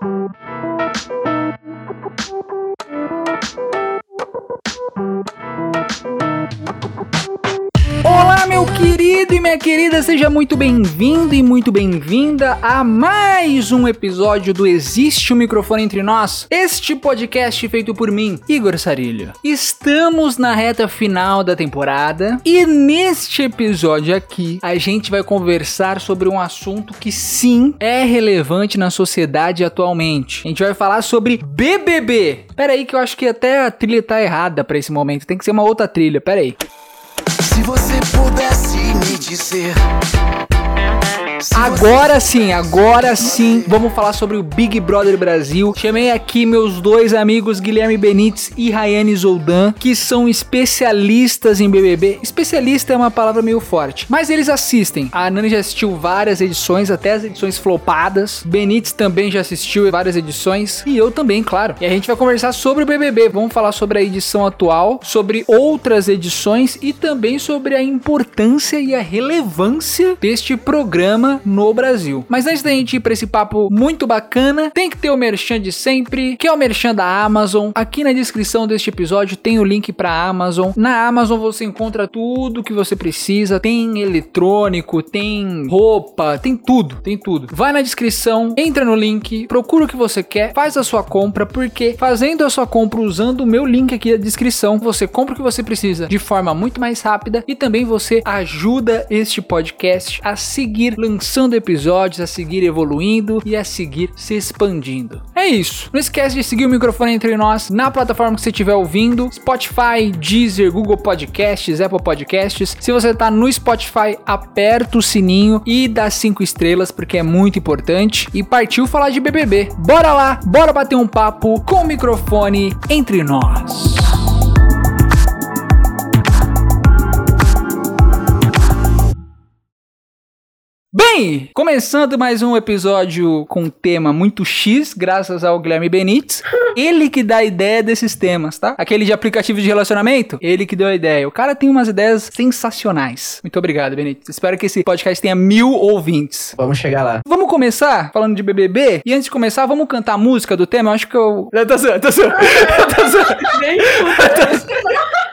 Meu querido e minha querida, seja muito bem-vindo e muito bem-vinda a mais um episódio do Existe um Microfone Entre Nós, este podcast feito por mim, Igor Sarilho. Estamos na reta final da temporada e neste episódio aqui a gente vai conversar sobre um assunto que sim é relevante na sociedade atualmente. A gente vai falar sobre BBB. Pera aí que eu acho que até a trilha tá errada pra esse momento, tem que ser uma outra trilha, pera aí. Se você pudesse me dizer. Agora sim, agora sim, vamos falar sobre o Big Brother Brasil. Chamei aqui meus dois amigos Guilherme Benites e Rayane Zoldan, que são especialistas em BBB. Especialista é uma palavra meio forte, mas eles assistem. A Nani já assistiu várias edições, até as edições flopadas. Benites também já assistiu várias edições e eu também, claro. E a gente vai conversar sobre o BBB. Vamos falar sobre a edição atual, sobre outras edições e também sobre a importância e a relevância deste programa no Brasil. Mas antes da gente ir pra esse papo muito bacana, tem que ter o merchan de sempre, que é o merchan da Amazon. Aqui na descrição deste episódio tem o link pra Amazon. Na Amazon você encontra tudo que você precisa, tem eletrônico, tem roupa, tem tudo, tem tudo. Vai na descrição, entra no link, procura o que você quer, faz a sua compra, porque fazendo a sua compra usando o meu link aqui na descrição, você compra o que você precisa de forma muito mais rápida e também você ajuda este podcast a seguir lançando episódios, a seguir evoluindo e a seguir se expandindo. É isso. Não esquece de seguir o microfone entre nós na plataforma que você estiver ouvindo: Spotify, Deezer, Google Podcasts, Apple Podcasts. Se você tá no Spotify, aperta o sininho e dá cinco estrelas porque é muito importante. E partiu falar de BBB. Bora lá, bora bater um papo com o microfone entre nós. Bem, começando mais um episódio com um tema muito X, graças ao Guilherme Benites. Ele que dá a ideia desses temas, tá? Aquele de aplicativo de relacionamento, ele que deu a ideia. O cara tem umas ideias sensacionais. Muito obrigado, Benites. Espero que esse podcast tenha mil ouvintes. Vamos chegar lá. Vamos começar falando de BBB? E antes de começar, vamos cantar a música do tema? Eu acho que eu... Tô zoando, tô zoando. Zoando.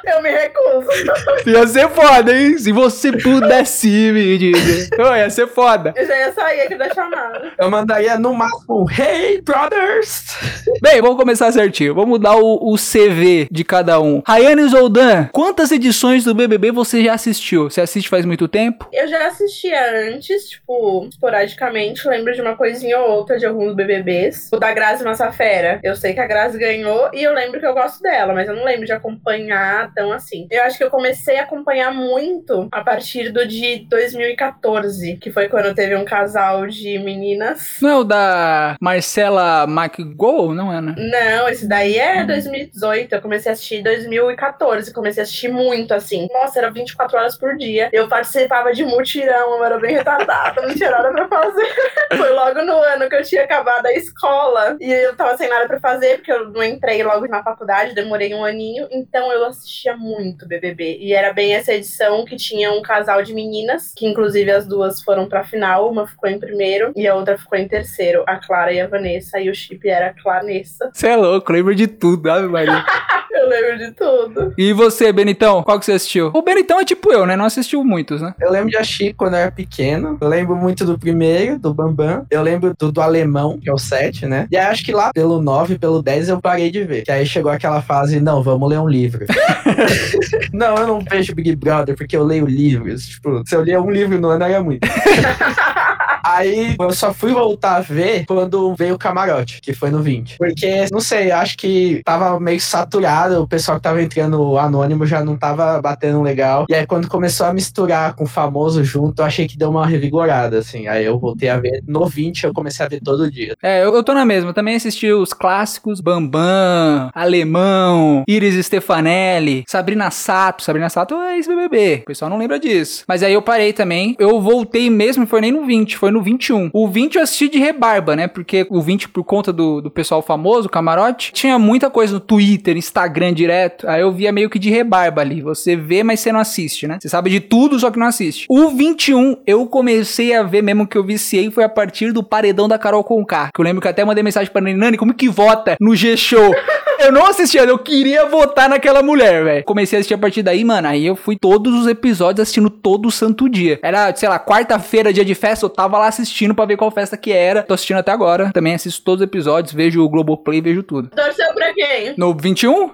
Eu me recuso. Ia ser foda, hein? Se você pudesse me dizer. Ô, ia ser foda. Eu já ia sair aqui da chamada. Eu mandaria no máximo Hey Brothers! Bem, vamos começar certinho. Vamos dar o, o CV de cada um. Rayane Zoldan, quantas edições do BBB você já assistiu? Você assiste faz muito tempo? Eu já assistia antes, tipo, esporadicamente. Lembro de uma coisinha ou outra de alguns BBBs. O da Grazi Massafera. Eu sei que a Grazi ganhou e eu lembro que eu gosto dela, mas eu não lembro de acompanhar tão assim. Eu acho que eu comecei a acompanhar muito a partir do de 2014, que foi quando teve um casal de meninas. Não é o da Marcela McGowan, não é, né? Não, esse daí é 2018. Eu comecei a assistir em 2014. Comecei a assistir muito, assim. Nossa, era 24 horas por dia. Eu participava de mutirão, eu era bem retardada, não tinha nada pra fazer. Foi logo no ano que eu tinha acabado a escola. E eu tava sem nada pra fazer, porque eu não entrei logo na faculdade, demorei um aninho. Então eu assistia muito BBB. E era bem essa edição que tinha um casal de meninas, que inclusive as duas foram pra final. Uma ficou em primeiro e a outra ficou em terceiro. A Clara e a Vanessa. E o chip era a Clarnessa. Você é louco, lembra de tudo, Ave Maria. Eu lembro de tudo. e você, Benitão, qual que você assistiu? O Benitão é tipo eu, né? Não assistiu muitos, né? Eu lembro de assistir quando eu era pequeno. Eu lembro muito do primeiro, do Bambam. Eu lembro do, do alemão, que é o 7, né? E aí acho que lá pelo 9, pelo 10 eu parei de ver. Que aí chegou aquela fase, não, vamos ler um livro. não, eu não vejo Big Brother porque eu leio livros. Tipo, se eu lia um livro no ano era muito. Aí eu só fui voltar a ver quando veio o camarote, que foi no 20. Porque, não sei, acho que tava meio saturado, o pessoal que tava entrando anônimo já não tava batendo legal. E aí quando começou a misturar com o famoso junto, eu achei que deu uma revigorada, assim. Aí eu voltei a ver no 20, eu comecei a ver todo dia. É, eu, eu tô na mesma. Também assisti os clássicos Bambam, Alemão, Iris Stefanelli, Sabrina Sato. Sabrina Sato é ex-BBB. O pessoal não lembra disso. Mas aí eu parei também. Eu voltei mesmo, foi nem no 20, foi no 21. O 20 eu assisti de rebarba, né? Porque o 20, por conta do, do pessoal famoso, camarote, tinha muita coisa no Twitter, Instagram direto. Aí eu via meio que de rebarba ali. Você vê, mas você não assiste, né? Você sabe de tudo, só que não assiste. O 21, eu comecei a ver mesmo que eu viciei foi a partir do paredão da Carol Conká. Que eu lembro que até mandei mensagem pra Nani, Nani, como que vota no G-Show? Eu não assistia, eu queria votar naquela mulher, velho. Comecei a assistir a partir daí, mano. Aí eu fui todos os episódios assistindo todo o santo dia. Era, sei lá, quarta-feira, dia de festa, eu tava lá assistindo pra ver qual festa que era. Tô assistindo até agora. Também assisto todos os episódios, vejo o Globoplay, vejo tudo. Torceu pra quem? No 21? Uhum.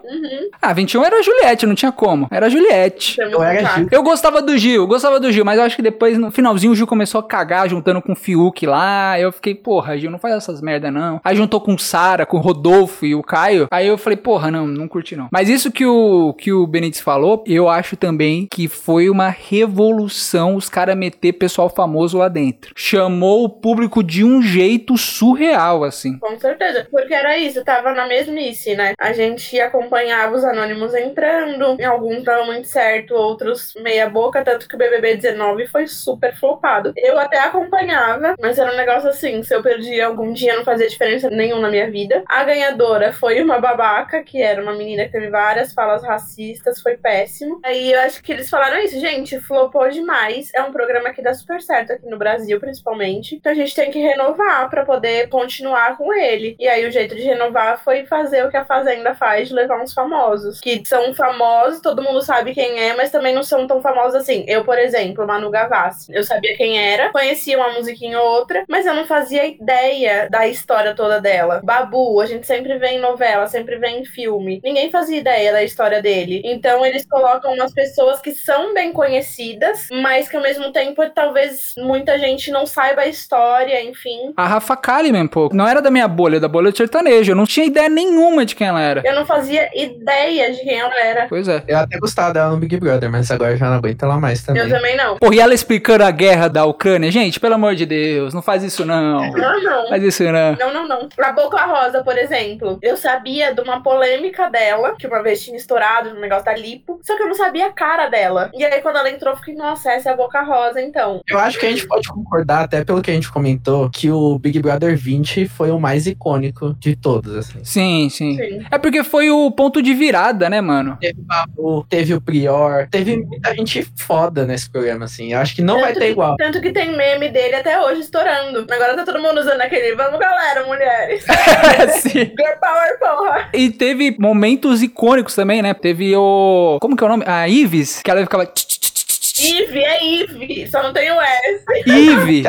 Ah, 21 era a Juliette, não tinha como. Era a Juliette. Eu era fraco. Gil. Eu gostava do Gil, gostava do Gil, mas eu acho que depois, no finalzinho, o Gil começou a cagar juntando com o Fiuk lá. Eu fiquei, porra, Gil, não faz essas merda não. Aí juntou com o Sara, com o Rodolfo e o Caio. Aí eu falei, porra, não, não curti não. Mas isso que o, que o Benítez falou, eu acho também que foi uma revolução os caras meter pessoal famoso lá dentro. Chamou o público de um jeito surreal, assim. Com certeza. Porque era isso, tava na mesmice, né? A gente acompanhava os anônimos entrando, e alguns davam muito certo, outros meia boca, tanto que o BBB 19 foi super flopado. Eu até acompanhava, mas era um negócio assim, se eu perdia algum dia não fazia diferença nenhuma na minha vida. A ganhadora foi uma babaca, que era uma menina que teve várias falas racistas, foi péssimo. Aí eu acho que eles falaram isso, gente, flopou demais. É um programa que dá super certo aqui no Brasil, principalmente. Então a gente tem que renovar pra poder continuar com ele. E aí o jeito de renovar foi fazer o que a Fazenda faz, de levar uns famosos. Que são famosos, todo mundo sabe quem é, mas também não são tão famosos assim. Eu, por exemplo, Manu Gavassi. Eu sabia quem era, conhecia uma musiquinha ou outra, mas eu não fazia ideia da história toda dela. Babu, a gente sempre vê em novela, sempre vê em filme. Ninguém fazia ideia da história dele. Então eles colocam umas pessoas que são bem conhecidas, mas que ao mesmo tempo talvez muita gente não saiba a história, enfim. A Rafa Kalimann, pô, não era da minha bolha, da bolha do sertanejo. Eu não tinha ideia nenhuma de quem ela era. Eu não fazia ideia de quem ela era. Pois é. Eu até gostava dela no Big Brother, mas agora já não aguento ela mais também. Eu também não. Porra, e ela explicando a guerra da Ucrânia. Gente, pelo amor de Deus, não faz isso não. Não, não. Faz isso não. Não, não, não. A Boca Rosa, por exemplo, eu sabia de uma polêmica dela, que uma vez tinha estourado no negócio da lipo, só que eu não sabia a cara dela. E aí, quando ela entrou, eu fiquei, nossa, essa é a Boca Rosa, então. Eu acho que a gente pode concordar, até pelo que a gente comentou, que o Big Brother 20 foi o mais icônico de todos, assim. Sim, sim. Sim. É porque foi o ponto de virada, né, mano? Teve o Babu, teve o Prior, teve muita gente foda nesse programa, assim. Eu acho que não vai Tanto ter que- igual. Tanto que tem meme dele até hoje estourando. Agora tá todo mundo usando aquele, vamos galera, mulheres. Sim. Girl Power, porra. E teve momentos icônicos também, né? Teve o. Como que é o nome? A Ives, que ela ficava. tch, tch, tch. Ive, é Ive, só não tem o S. Ive.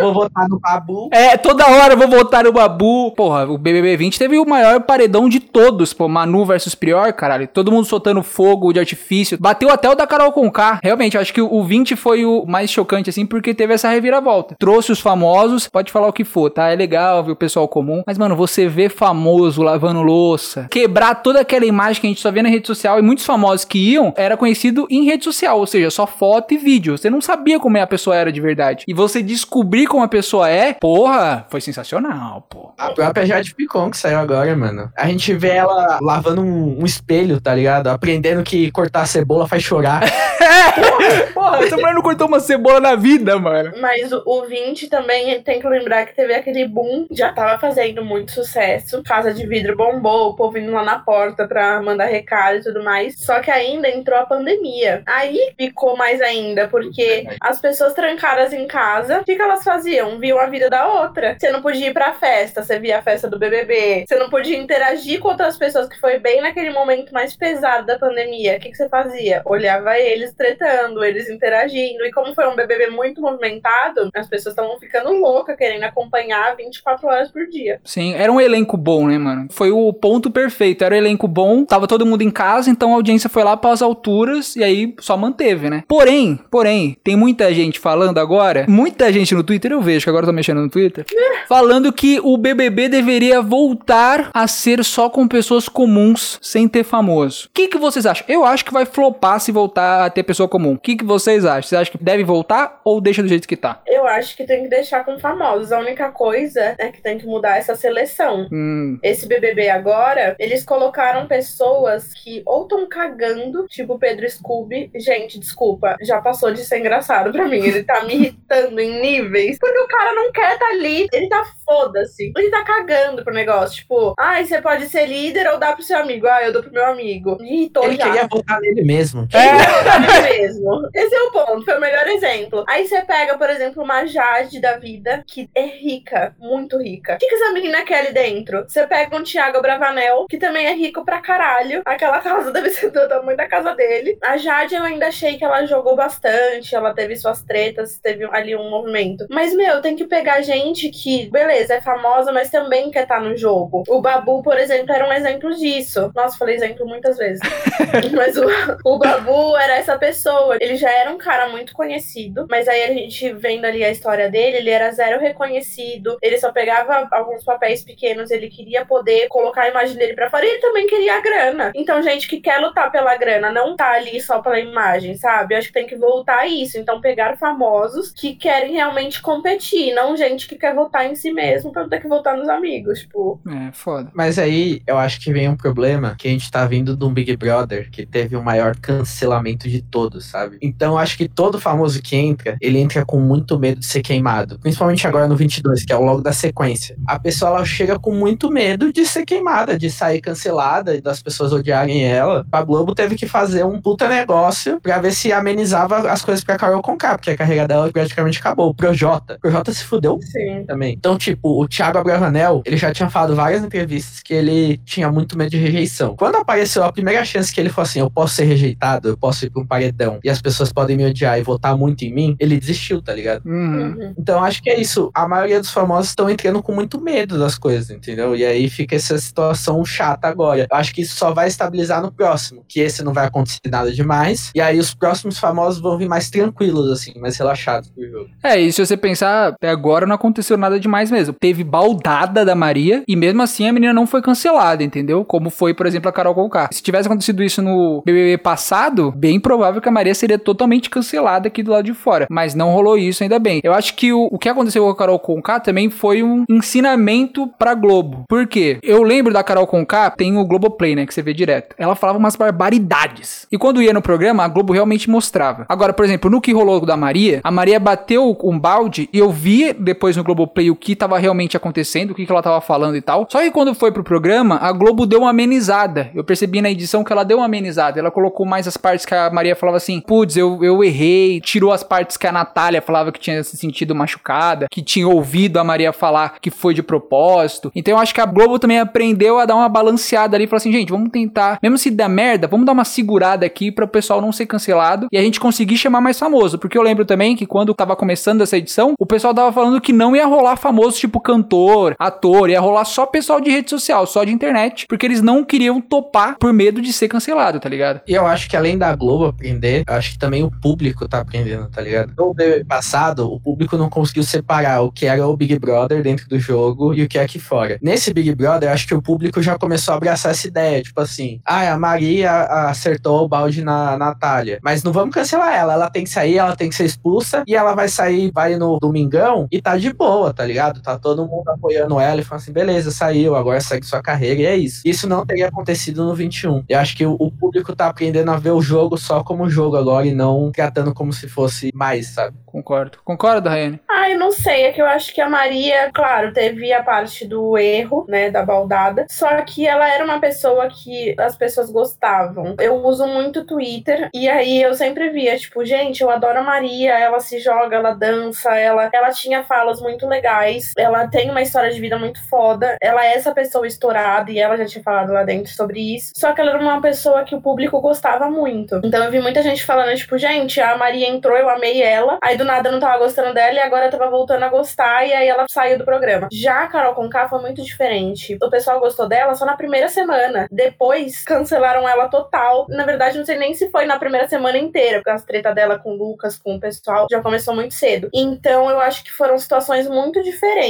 Vou votar no Babu. É, toda hora eu vou votar no Babu. Porra, o BBB 20 teve o maior paredão de todos, pô. Manu versus Prior, caralho. Todo mundo soltando fogo de artifício. Bateu até o da Carol Conká. Realmente, eu acho que o 20 foi o mais chocante, assim, porque teve essa reviravolta. Trouxe os famosos, pode falar o que for, tá? É legal ver o pessoal comum. Mas, mano, você vê famoso lavando louça, quebrar toda aquela imagem que a gente só vê na rede social e muitos famosos que iam, era conhecido em rede social, ou seja, só foto e vídeo. Você não sabia como é a pessoa era de verdade. E você descobrir como a pessoa é, porra, foi sensacional, pô. A própria Jade Picon que saiu agora, mano. A gente vê ela lavando um, um espelho, tá ligado? Aprendendo que cortar a cebola faz chorar. Porra, essa mulher não cortou uma cebola na vida, mano. Mas o, o 20 também tem que lembrar que teve aquele boom, já tava fazendo muito sucesso. Casa de vidro bombou, o povo indo lá na porta pra mandar recado e tudo mais. Só que ainda entrou a pandemia. Aí ficou mais ainda, porque as pessoas trancadas em casa, o que, que elas faziam? Viam a vida da outra. Você não podia ir pra festa, você via a festa do BBB. Você não podia interagir com outras pessoas, que foi bem naquele momento mais pesado da pandemia. O que, que você fazia? Olhava eles tretando, eles interagindo. E como foi um BBB muito movimentado, as pessoas estavam ficando loucas, querendo acompanhar 24 horas por dia. Sim, era um elenco bom, né, mano? Foi o ponto perfeito. Era um elenco bom, tava todo mundo em casa, então a audiência foi lá para as alturas e aí só manteve, né? Porém, porém, tem muita gente falando agora, muita gente no Twitter, eu vejo que agora eu tô mexendo no Twitter, falando que o BBB deveria voltar a ser só com pessoas comuns, sem ter famoso. O que, que vocês acham? Eu acho que vai flopar se voltar a ter pessoa comum. O que, que vocês acham? Vocês acham que deve voltar ou deixa do jeito que tá? Eu acho que tem que deixar com famosos. A única coisa é que tem que mudar essa seleção. Hum, Esse BBB agora, eles colocaram pessoas que ou estão cagando, tipo o Pedro Scooby. Gente, desculpa, já passou de ser engraçado pra mim. Ele tá me irritando em níveis. Porque o cara não quer tá ali. Ele tá foda-se. Ele tá cagando pro negócio. Tipo, ai, você pode ser líder ou dar pro seu amigo. Ah, eu dou pro meu amigo. Me irritou Ele já. queria votar nele mesmo. É mesmo. Esse é o ponto, foi o melhor exemplo. Aí você pega, por exemplo, uma Jade da vida, que é rica, muito rica. O que, que essa menina quer ali dentro? Você pega um Thiago Bravanel, que também é rico pra caralho. Aquela casa deve ser do tamanho da casa dele. A Jade eu ainda achei que ela jogou bastante, ela teve suas tretas, teve ali um movimento. Mas, meu, tem que pegar gente que, beleza, é famosa, mas também quer estar no jogo. O Babu, por exemplo, era um exemplo disso. Nossa, falei exemplo muitas vezes. Mas o, o Babu era essa pessoa. Ele já era um cara muito conhecido, mas aí a gente vendo ali a história dele, ele era zero reconhecido. Ele só pegava alguns papéis pequenos, ele queria poder colocar a imagem dele pra fora e ele também queria a grana. Então, gente que quer lutar pela grana, não tá ali só pela imagem, sabe? Eu acho que tem que voltar a isso. Então, pegar famosos que querem realmente competir, não gente que quer votar em si mesmo pra não ter que votar nos amigos. Tipo, é, foda. Mas aí eu acho que vem um problema que a gente tá vindo de um Big Brother que teve o maior cancelamento de todos, sabe? Então eu acho que todo famoso que entra, ele entra com muito medo de ser queimado. Principalmente agora no 22, que é o logo da sequência. A pessoa ela chega com muito medo de ser queimada, de sair cancelada e das pessoas odiarem ela. A Globo teve que fazer um puta negócio pra ver se amenizava as coisas pra Carol Conká, porque a carreira dela praticamente acabou. O Projota. O Projota se fudeu sim. também. Então, tipo, o Thiago Abravanel, ele já tinha falado várias entrevistas que ele tinha muito medo de rejeição. Quando apareceu a primeira chance que ele falou assim, eu posso ser rejeitado, eu posso ir pra um paredão, e as pessoas podem me odiar e votar muito em mim, ele desistiu, tá ligado? Uhum. Uhum. Então, acho que é isso. A maioria dos famosos estão entrando com muito medo das coisas, entendeu? E aí fica essa situação chata agora. Eu acho que isso só vai estabilizar no próximo, que esse não vai acontecer nada demais. E aí os próximos famosos vão vir mais tranquilos, assim, mais relaxados pro jogo. É, e se você pensar, até agora não aconteceu nada demais mesmo. Teve baldada da Maria e mesmo assim a menina não foi cancelada, entendeu? Como foi, por exemplo, a Carol Conká. Se tivesse acontecido isso no BBB passado, bem provável que a Maria seria totalmente cancelada aqui do lado de fora. Mas não rolou isso, ainda bem. Eu acho que o, o que aconteceu com a Carol Conká também foi um ensinamento pra Globo. Por quê? Eu lembro da Carol Conká, tem o Globoplay, né, que você vê direto. Ela falava umas barbaridades. E quando ia no programa, a Globo realmente mostrava. Agora, por exemplo, no que rolou da Maria, a Maria bateu um balde e eu vi depois no Globoplay o que tava realmente acontecendo, o que, que ela tava falando e tal. Só que quando foi pro programa, a Globo deu uma amenizada. Eu percebi na edição que ela deu uma amenizada. Ela colocou mais as partes que a Maria falava assim: putz, eu, eu errei. Tirou as partes que a Natália falava que tinha se sentido machucada, que tinha ouvido a Maria falar que foi de propósito. Então eu acho que a Globo também aprendeu a dar uma balanceada ali e falou assim: gente, vamos tentar, mesmo se der merda, vamos dar uma segurada aqui para o pessoal não ser cancelado e a gente conseguir chamar mais famoso. Porque eu lembro também que quando tava começando essa edição, o pessoal tava falando que não ia rolar famoso tipo cantor, ator, ia rolar só pessoal de rede social, só de internet, porque eles não queriam topar por medo de ser cancelado, tá ligado? E eu acho que além da Globo aprender, eu acho que também o público tá aprendendo, tá ligado? No passado, o público não conseguiu separar o que era o Big Brother dentro do jogo e o que é aqui fora. Nesse Big Brother, eu acho que o público já começou a abraçar essa ideia, tipo assim, ah, a Maria acertou o balde na Natália, mas não vamos cancelar ela, ela tem que sair, ela tem que ser expulsa e ela vai sair, vai no domingão e tá de boa, tá ligado? Tá todo mundo apoiando ela e falando assim, beleza, saiu, agora segue sua carreira e é isso. Isso não teria acontecido no 21. Eu acho que o, o público tá aprendendo a ver o jogo só como jogo agora e não tratando como se fosse mais, sabe? Concordo. Concorda, Rayane? Ah, eu não sei, é que eu acho que a Maria, claro, teve a parte do erro, né, da baldada, só que ela era uma pessoa que as pessoas gostavam. Eu uso muito Twitter e aí eu sempre via, tipo, gente, eu adoro a Maria, ela se joga, ela dança, ela, ela tinha falas muito legais, ela tem uma história de vida muito foda, ela é essa pessoa estourada e ela já tinha falado lá dentro sobre isso, só que ela era uma pessoa que o público gostava muito. Então eu vi muita gente falando, tipo, gente, a Maria entrou, eu amei ela, aí do nada eu não tava gostando dela e agora eu tava voltando a gostar e aí ela saiu do programa. Já a Carol Conká foi muito diferente. O pessoal gostou dela só na primeira semana. Depois cancelaram ela total. Na verdade, não sei nem se foi na primeira semana inteira, porque as treta dela com o Lucas, com o pessoal, já começou muito cedo. Então eu acho que foram situações muito diferentes.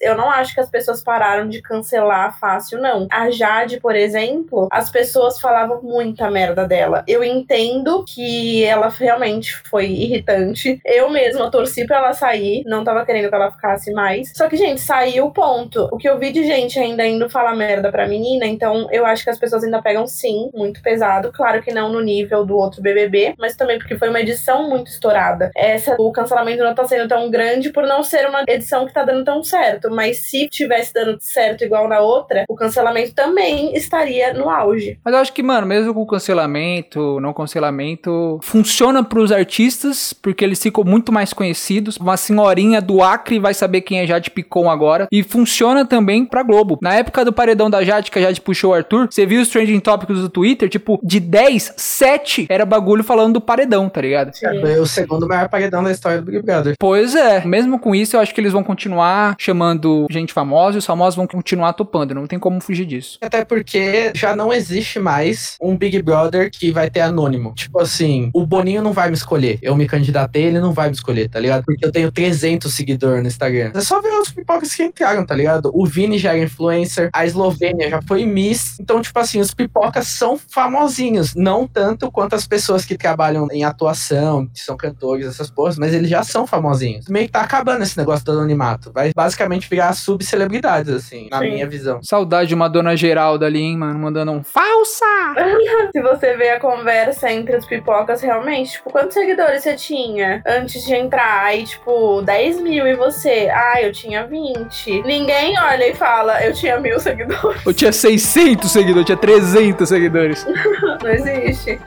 Eu não acho que as pessoas pararam de cancelar fácil, não. A Jade, por exemplo, as pessoas falavam muita merda dela. Eu entendo que ela realmente foi irritante. Eu mesma torci pra ela sair, não tava querendo que ela ficasse mais. Só que, gente, saiu, ponto. O que eu vi de gente ainda indo falar merda pra menina, então eu acho que as pessoas ainda pegam sim, muito pesado. Claro que não no nível do outro BBB, mas também porque foi uma edição muito estourada. Essa, o cancelamento não tá sendo tão grande por não ser uma edição que tá dando tão certo. Mas se tivesse dando certo igual na outra, o cancelamento também estaria no auge. Mas eu acho que, mano, mesmo com cancelamento, não cancelamento, funciona pros artistas, porque eles ficam muito mais conhecidos. Uma senhorinha do Acre vai saber quem é Jade Picon agora. E funciona também pra Globo. Na época do paredão da Jade, que a Jade puxou o Arthur, você viu os trending topics do Twitter? Tipo, de 10, 7 era bagulho falando do paredão, tá ligado? Sim. Foi o segundo maior paredão da história do Big Brother. Pois é, mesmo com isso, eu acho que eles vão continuar chamando gente famosa e os famosos vão continuar topando, não tem como fugir disso. Até porque já não existe mais um Big Brother que vai ter anônimo. Tipo assim, o Boninho não vai me escolher. Eu me candidatei, ele não vai me escolher, tá ligado? Porque eu tenho 300 seguidores no Instagram. É só ver os pipocas que entraram, tá ligado? O Vini já era influencer, a Eslovênia já foi Miss. Então, tipo assim, os pipocas são famosinhos. Não tanto quanto as pessoas que trabalham em atuação, que são cantores, essas porras, mas eles já são famosinhos. Meio que tá acabando esse negócio do anonimato. Vai basicamente virar subcelebridades, assim, na Sim. minha visão. Saudade de uma dona Geralda ali, hein, mano, mandando um falsa! Se você vê a conversa entre os pipocas, realmente, tipo, quantos seguidores você tinha antes de entrar? Aí, tipo, 10 mil e você? Ah, eu tinha 20. Ninguém olha e fala, eu tinha mil seguidores. Eu tinha 600 seguidores, eu tinha 300 seguidores. Não existe.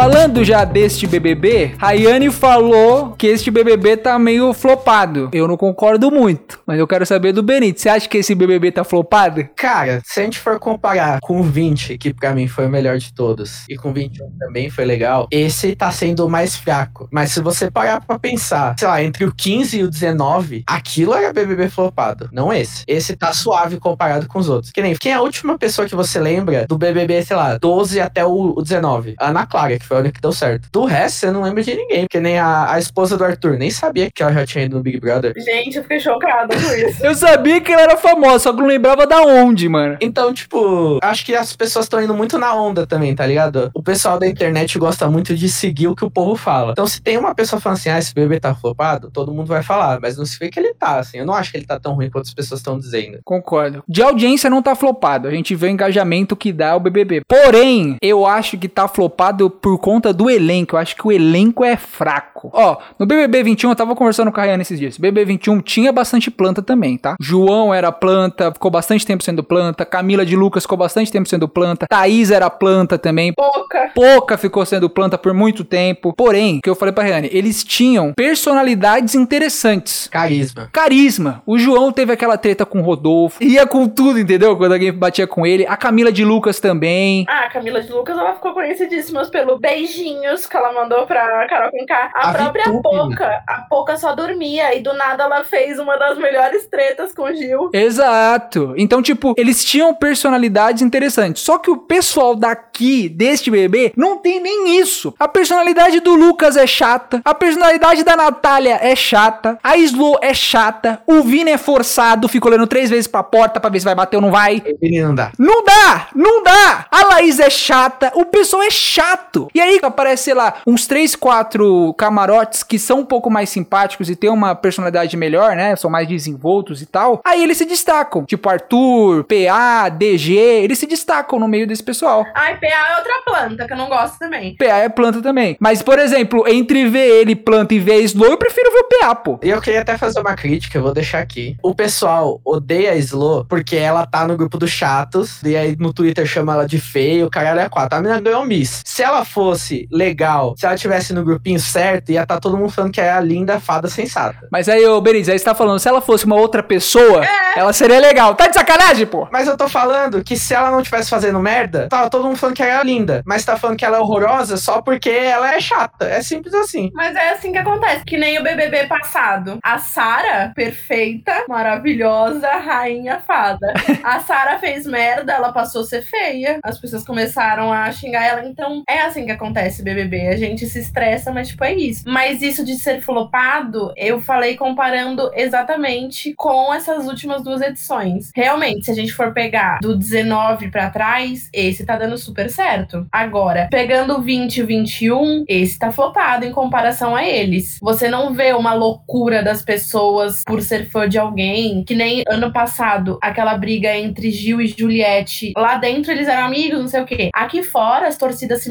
Falando já deste BBB, Rayane falou que este BBB tá meio flopado. Eu não concordo muito, mas eu quero saber do Benito. Você acha que esse BBB tá flopado? Cara, se a gente for comparar com o 20, que pra mim foi o melhor de todos, e com o 21 também foi legal, esse tá sendo o mais fraco. Mas se você parar pra pensar, sei lá, entre o 15 e o 19, aquilo era BBB flopado, não esse. Esse tá suave comparado com os outros. Que nem, quem é a última pessoa que você lembra do BBB, sei lá, 12 até o, o 19? A Ana Clara, que foi a única que deu certo. Do resto, você não lembra de ninguém, porque nem a, a esposa do Arthur, nem sabia que ela já tinha ido no Big Brother. Gente, eu fiquei chocada com isso. Eu sabia que ela era famosa, só que não lembrava da onde, mano. Então, tipo, acho que as pessoas estão indo muito na onda também, tá ligado? O pessoal da internet gosta muito de seguir o que o povo fala. Então, se tem uma pessoa falando assim, ah, esse bebê tá flopado, todo mundo vai falar. Mas não se vê que ele tá, assim. Eu não acho que ele tá tão ruim quanto as pessoas estão dizendo. Concordo. De audiência não tá flopado. A gente vê o engajamento que dá o BBB. Porém, eu acho que tá flopado por conta do elenco. Eu acho que o elenco é fraco. Ó, no BBB 21, eu tava conversando com a Rayane esses dias. BBB 21 tinha bastante planta também, tá? João era planta, ficou bastante tempo sendo planta. Camila de Lucas ficou bastante tempo sendo planta. Thaís era planta também. Pouca. Pouca ficou sendo planta por muito tempo. Porém, o que eu falei pra Rayane, eles tinham personalidades interessantes. Carisma. Carisma. O João teve aquela treta com o Rodolfo. Ia com tudo, entendeu? Quando alguém batia com ele. A Camila de Lucas também. Ah, a Camila de Lucas, ela ficou conhecidíssima pelo beijinhos que ela mandou pra Carol Conká. A, A própria. Poca, a Poca só dormia e do nada ela fez uma das melhores tretas com o Gil. Exato. Então, tipo, eles tinham personalidades interessantes. Só que o pessoal daqui, deste bebê, não tem nem isso. A personalidade do Lucas é chata. A personalidade da Natália é chata. A Slo é chata. O Vini é forçado, fica olhando três vezes pra porta pra ver se vai bater ou não vai. Não dá. Não dá! Não dá! A Laís é chata, o pessoal é chato. E aí aparece, sei lá, uns 3, 4 camarotes que são um pouco mais simpáticos e têm uma personalidade melhor, né? São mais desenvoltos e tal. Aí eles se destacam. Tipo Arthur, PA, DG, eles se destacam no meio desse pessoal. Ai, PA é outra planta que eu não gosto também. PA é planta também. Mas, por exemplo, entre ver ele planta e ver Slow, eu prefiro ver o PA, pô. E eu queria até fazer uma crítica, eu vou deixar aqui. O pessoal odeia a Slo porque ela tá no grupo dos chatos, e aí no Twitter chama ela de feio, caralho é quatro. A menina ganhou Miss. Se ela fosse legal, se ela tivesse no grupinho certo, ia estar todo mundo falando que é a linda fada sensata. Mas aí, ô Beriz, aí você tá falando, se ela fosse uma outra pessoa, ela seria legal. Tá de sacanagem, pô? Mas eu tô falando que se ela não tivesse fazendo merda, tava todo mundo falando que ela é linda. Mas tá falando que ela é horrorosa só porque ela é chata. É simples assim. Mas é assim que acontece, que nem o BBB passado. A Sara, perfeita, maravilhosa, rainha fada. A Sara fez merda, ela passou a ser feia. As pessoas começaram a xingar ela. Então, é assim que acontece BBB. A gente se estressa, mas tipo, é isso. Mas isso de ser flopado, eu falei comparando exatamente com essas últimas duas edições. Realmente, se a gente for pegar do 19 pra trás, esse tá dando super certo. Agora, pegando o 20 e o 21, esse tá flopado em comparação a eles. Você não vê uma loucura das pessoas por ser fã de alguém, que nem ano passado, aquela briga entre Gil e Juliette. Lá dentro eles eram amigos, não sei o quê. Aqui fora as torcidas se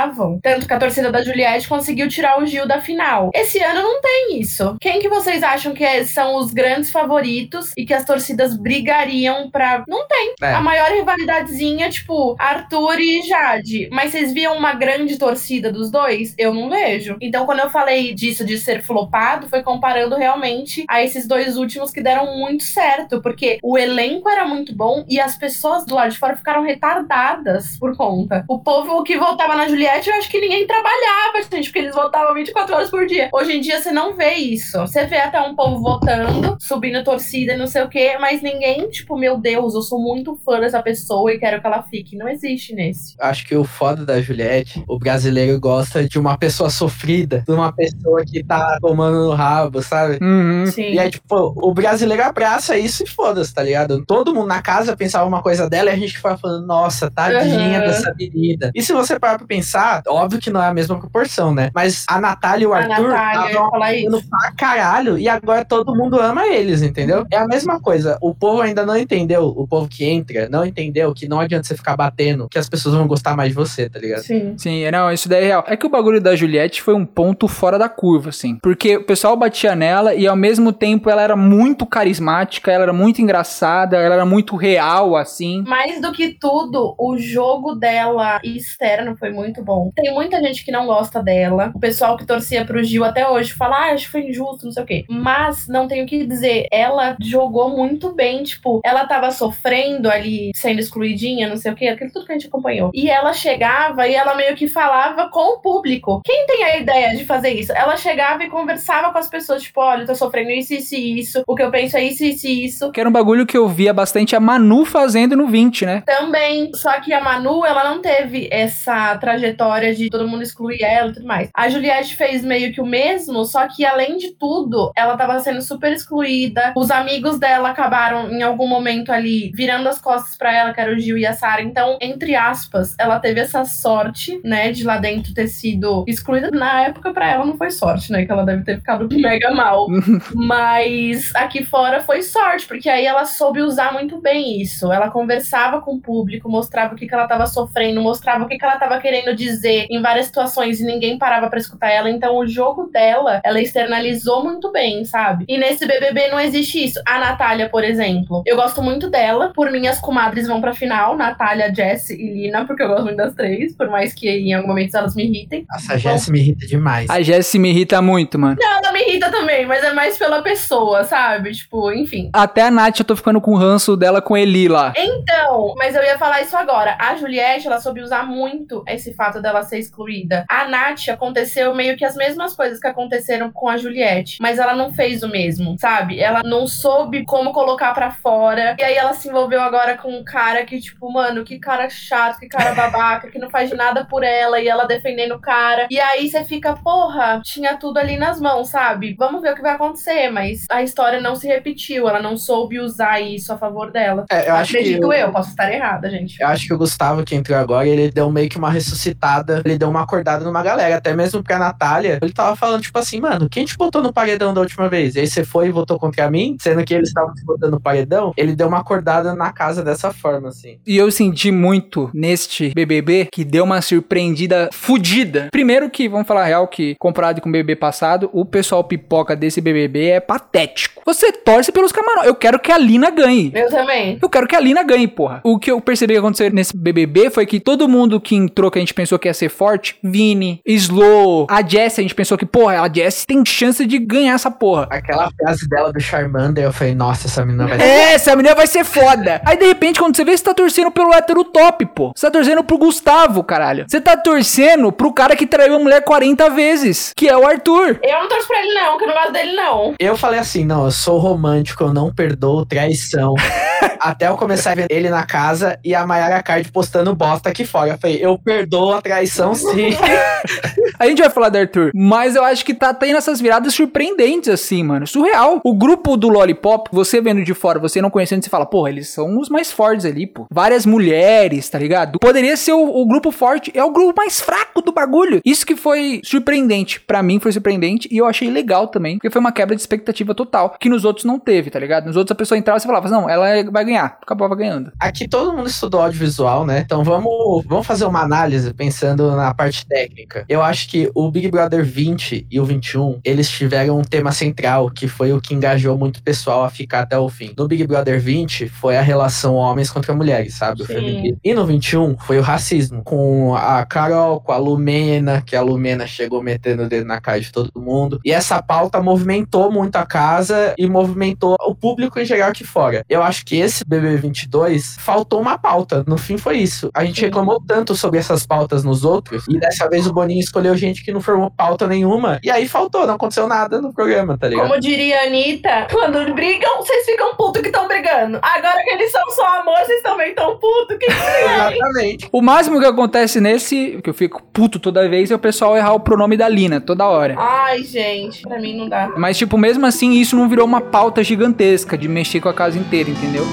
matavam. Tanto que a torcida da Juliette conseguiu tirar o Gil da final. Esse ano não tem isso. Quem que vocês acham que é- são os grandes favoritos e que as torcidas brigariam pra. Não tem. É. A maior rivalidadezinha, tipo, Arthur e Jade. Mas vocês viam uma grande torcida dos dois? Eu não vejo. Então, quando eu falei disso de ser flopado, foi comparando realmente a esses dois últimos que deram muito certo. Porque o elenco era muito bom e as pessoas do lado de fora ficaram retardadas por conta. O povo que votava na Juliette, eu acho que ninguém trabalhava, gente, porque eles votavam 24 horas por dia. Hoje em dia você não vê isso. Você vê até um povo votando, subindo torcida e não sei o quê, mas ninguém, tipo, meu Deus, eu sou muito fã dessa pessoa e quero que ela fique. Não existe nesse. Acho que o foda da Juliette, o brasileiro gosta de uma pessoa sofrida, de uma pessoa que tá tomando no rabo, sabe? Uhum. Sim. E aí, tipo, o brasileiro abraça isso e foda-se, tá ligado? Todo mundo na casa pensava uma coisa dela e a gente ficava falando, nossa, tadinha Uhum. dessa menina. E se você parar pra pensar, óbvio que não é a mesma proporção, né? Mas a Natália e o A Arthur Natália, eu ia estavam falar isso. apanhando pra caralho e agora todo mundo ama eles, entendeu? É a mesma coisa. O povo ainda não entendeu, o povo que entra, não entendeu que não adianta você ficar batendo, que as pessoas vão gostar mais de você, tá ligado? Sim. Sim, não, isso daí é real. É que o bagulho da Juliette foi um ponto fora da curva, assim. Porque o pessoal batia nela e ao mesmo tempo ela era muito carismática, ela era muito engraçada, ela era muito real, assim. Mais do que tudo, o jogo dela externo foi muito bom. Tem muita gente que não gosta dela. O pessoal que torcia pro Gil até hoje fala, ah, acho que foi injusto, não sei o quê. Mas não tenho o que dizer. Ela jogou muito bem. Tipo, ela tava sofrendo ali, sendo excluidinha, não sei o quê, aquilo tudo que a gente acompanhou. E ela chegava e ela meio que falava com o público. Quem tem a ideia de fazer isso? Ela chegava e conversava com as pessoas, tipo, olha, eu tô sofrendo isso, isso e isso. O que eu penso é isso, isso e isso. Que era um bagulho que eu via bastante a Manu fazendo no 20, né? Também, só que a Manu, ela não teve essa trajetória de todo mundo excluir ela e tudo mais. A Juliette fez meio que o mesmo, só que além de tudo, ela tava sendo super excluída. Os amigos dela acabaram em algum momento ali virando as costas pra ela, que era o Gil e a Sara. Então, entre aspas, ela teve essa sorte, né, de lá dentro ter sido excluída. Na época, pra ela não foi sorte, né, que ela deve ter ficado mega mal. Mas aqui fora foi sorte, porque aí ela soube usar muito bem isso. Ela conversava com o público, mostrava o que, que ela tava sofrendo, mostrava o que, que ela tava querendo dizer em várias situações e ninguém parava pra escutar ela. Então o jogo dela, ela externalizou muito bem, sabe? E nesse BBB não existe isso. A Natália, por exemplo, eu gosto muito dela. Por mim, as comadres vão pra final: Natália, Jess e Lina, porque eu gosto muito das três, por mais que em algum momento elas me irritem. Nossa, a Jess me irrita demais. A Jessie me irrita muito, mano. Não, ela me irrita também, mas é mais pela pessoa, sabe? Tipo, enfim. Até a Nath eu tô ficando com o ranço dela com Eli lá. Então, mas eu ia falar isso agora. A Juliette, ela soube usar muito esse fato dela ser excluída. A Nath aconteceu meio que as mesmas coisas que aconteceram com a Juliette, mas ela não fez o mesmo, sabe? Ela não soube como colocar pra fora. E aí ela se envolveu agora com um cara que, tipo, mano, que cara chato, que cara babaca, que não faz nada por ela e ela defendendo o cara. E aí você fica, porra, tinha tudo ali nas mãos, sabe? Vamos ver o que vai acontecer, mas a história não se repetiu, ela não soube usar isso a favor dela. É, eu acho Acredito que eu, posso estar errada, gente. Eu acho que o Gustavo que entrou agora, ele deu meio que uma ressuscitada, ele deu uma acordada numa galera, até mesmo pra Natália. Ele tava falando, tipo assim, mano, quem te botou no paredão da última vez? E aí você foi e votou contra mim, sendo que eles estavam te botando no paredão. Ele deu uma acordada na casa dessa forma, assim. E eu senti muito neste BBB que deu uma surpreendida fudida. Primeiro que, vamos falar a real, que comparado com o BBB passado, o pessoal pipoca desse BBB é patético. Você torce pelos camarões. Eu quero que a Lina ganhe. Eu também. Eu quero que a Lina ganhe, porra. O que eu percebi que aconteceu nesse BBB foi que todo mundo que entrou, que a gente pensou pensou que ia ser forte? Vini, Slow, a Jessie, a gente pensou que, porra, a Jessie tem chance de ganhar essa porra. Aquela frase dela do Charmander, eu falei, nossa, essa menina vai É, essa menina vai ser foda. Aí de repente, quando você vê, você tá torcendo pelo hétero top, pô. Você tá torcendo pro Gustavo, caralho. Você tá torcendo pro cara que traiu a mulher 40 vezes, que é o Arthur. Eu não torço pra ele, não, que eu não gosto dele, não. Eu falei assim, não, eu sou romântico, eu não perdoo traição. Até eu começar a ver ele na casa e a Mayara Card postando bosta aqui fora. Eu falei, eu perdoo a traição sim. A gente vai falar do Arthur, mas eu acho que tá tendo essas viradas surpreendentes, assim, mano. Surreal. O grupo do Lollipop, você vendo de fora, você não conhecendo, você fala, porra, eles são os mais fortes ali, pô. Várias mulheres, tá ligado? Poderia ser o, o grupo forte, é o grupo mais fraco do bagulho. Isso que foi surpreendente. Pra mim foi surpreendente e eu achei legal também, porque foi uma quebra de expectativa total, que nos outros não teve, tá ligado? Nos outros a pessoa entrava e falava, não, ela vai ganhar. Acabava ganhando. Aqui todo mundo estudou audiovisual, né? Então vamos, vamos fazer uma análise pensando na parte técnica. Eu acho que o Big Brother 20 e o 21, eles tiveram um tema central, que foi o que engajou muito o pessoal a ficar até o fim. No Big Brother 20 foi a relação homens contra mulheres, sabe? O Sim. feminismo. E no 21 foi o racismo, com a Carol, com a Lumena, que a Lumena chegou metendo o dedo na cara de todo mundo. E essa pauta movimentou muito a casa e movimentou o público em geral aqui fora. Eu acho que esse BB22 faltou uma pauta. No fim foi isso. A gente reclamou tanto sobre essas pautas nos outros e dessa vez o Boninho escolheu gente que não formou pauta nenhuma. E aí faltou, não aconteceu nada no programa, tá ligado? Como diria a Anitta, quando brigam, vocês ficam putos que estão brigando. Agora que eles são só amor, vocês também tão putos. Que Exatamente. O máximo que acontece nesse, que eu fico puto toda vez, é o pessoal errar o pronome da Lina, toda hora. Ai, gente, pra mim não dá. Mas, tipo, mesmo assim, isso não virou uma pauta gigantesca de mexer com a casa inteira, entendeu?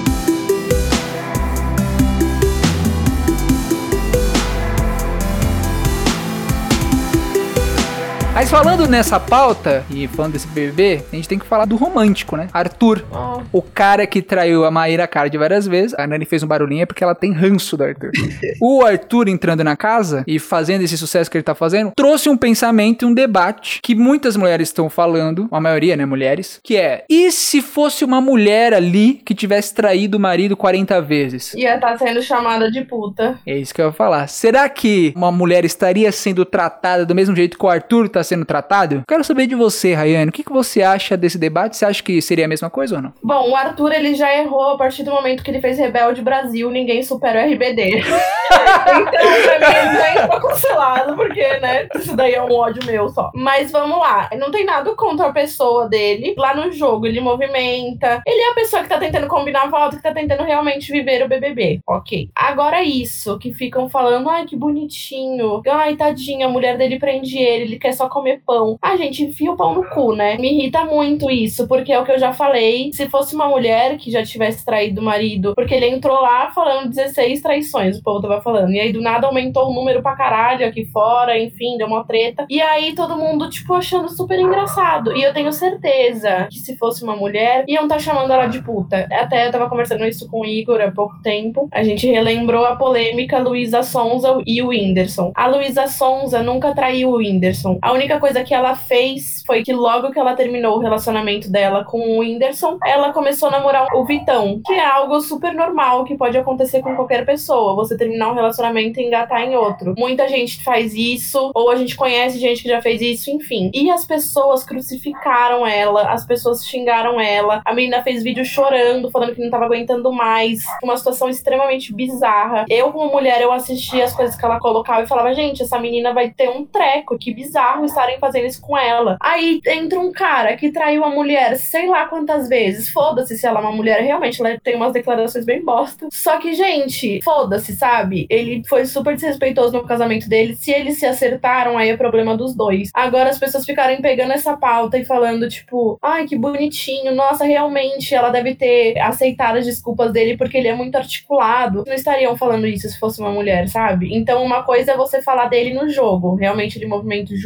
Mas falando nessa pauta, e falando desse BBB, a gente tem que falar do romântico, né? Arthur, Ó, o cara que traiu a Maíra Card várias vezes. A Nani fez um barulhinho é porque ela tem ranço do Arthur. o Arthur entrando na casa e fazendo esse sucesso que ele tá fazendo, trouxe um pensamento e um debate que muitas mulheres estão falando, a maioria, né, mulheres, que é: e se fosse uma mulher ali que tivesse traído o marido 40 vezes? ia estar sendo chamada de puta. É isso que eu ia falar. Será que uma mulher estaria sendo tratada do mesmo jeito que o Arthur tá sendo tratado? Quero saber de você, Rayane. O que, que você acha desse debate? Você acha que seria a mesma coisa ou não? Bom, o Arthur ele já errou a partir do momento que ele fez Rebelde Brasil, ninguém supera o RBD. então, pra mim, já entrou cancelado, porque, né, isso daí é um ódio meu só. Mas vamos lá, não tem nada contra a pessoa dele. Lá no jogo, ele movimenta. Ele é a pessoa que tá tentando combinar a volta, que tá tentando realmente viver o BBB. Ok. Agora isso, que ficam falando, ai, que bonitinho. Ai, tadinha, a mulher dele prende ele, ele quer só comer pão. Ah, gente, enfia o pão no cu, né? Me irrita muito isso, porque é o que eu já falei. Se fosse uma mulher que já tivesse traído o marido, porque ele entrou lá falando 16 traições, o povo tava falando. E aí do nada aumentou o número pra caralho aqui fora, enfim, deu uma treta. E aí todo mundo, tipo, achando super engraçado. E eu tenho certeza que se fosse uma mulher, iam tá chamando ela de puta. Até eu tava conversando isso com o Igor há pouco tempo. A gente relembrou a polêmica Luísa Sonza e o Whindersson. A Luísa Sonza nunca traiu o Whindersson. A única coisa que ela fez foi que logo que ela terminou o relacionamento dela com o Whindersson, ela começou a namorar o Vitão, que é algo super normal que pode acontecer com qualquer pessoa. Você terminar um relacionamento e engatar em outro. Muita gente faz isso, ou a gente conhece gente que já fez isso, enfim. E as pessoas crucificaram ela, as pessoas xingaram ela. A menina fez vídeo chorando, falando que não tava aguentando mais. Uma situação extremamente bizarra. Eu, como mulher, eu assistia as coisas que ela colocava e falava, gente, essa menina vai ter um treco, que bizarro estarem fazendo isso com ela. Aí entra um cara que traiu a mulher sei lá quantas vezes. Foda-se se ela é uma mulher, realmente, ela tem umas declarações bem bosta. Só que, gente, foda-se, sabe? Ele foi super desrespeitoso no casamento dele. Se eles se acertaram, aí é problema dos dois. Agora as pessoas ficarem pegando essa pauta e falando, tipo, ai, que bonitinho, nossa, realmente ela deve ter aceitado as desculpas dele porque ele é muito articulado. Não estariam falando isso se fosse uma mulher, sabe? Então, uma coisa é você falar dele no jogo. Realmente ele movimenta o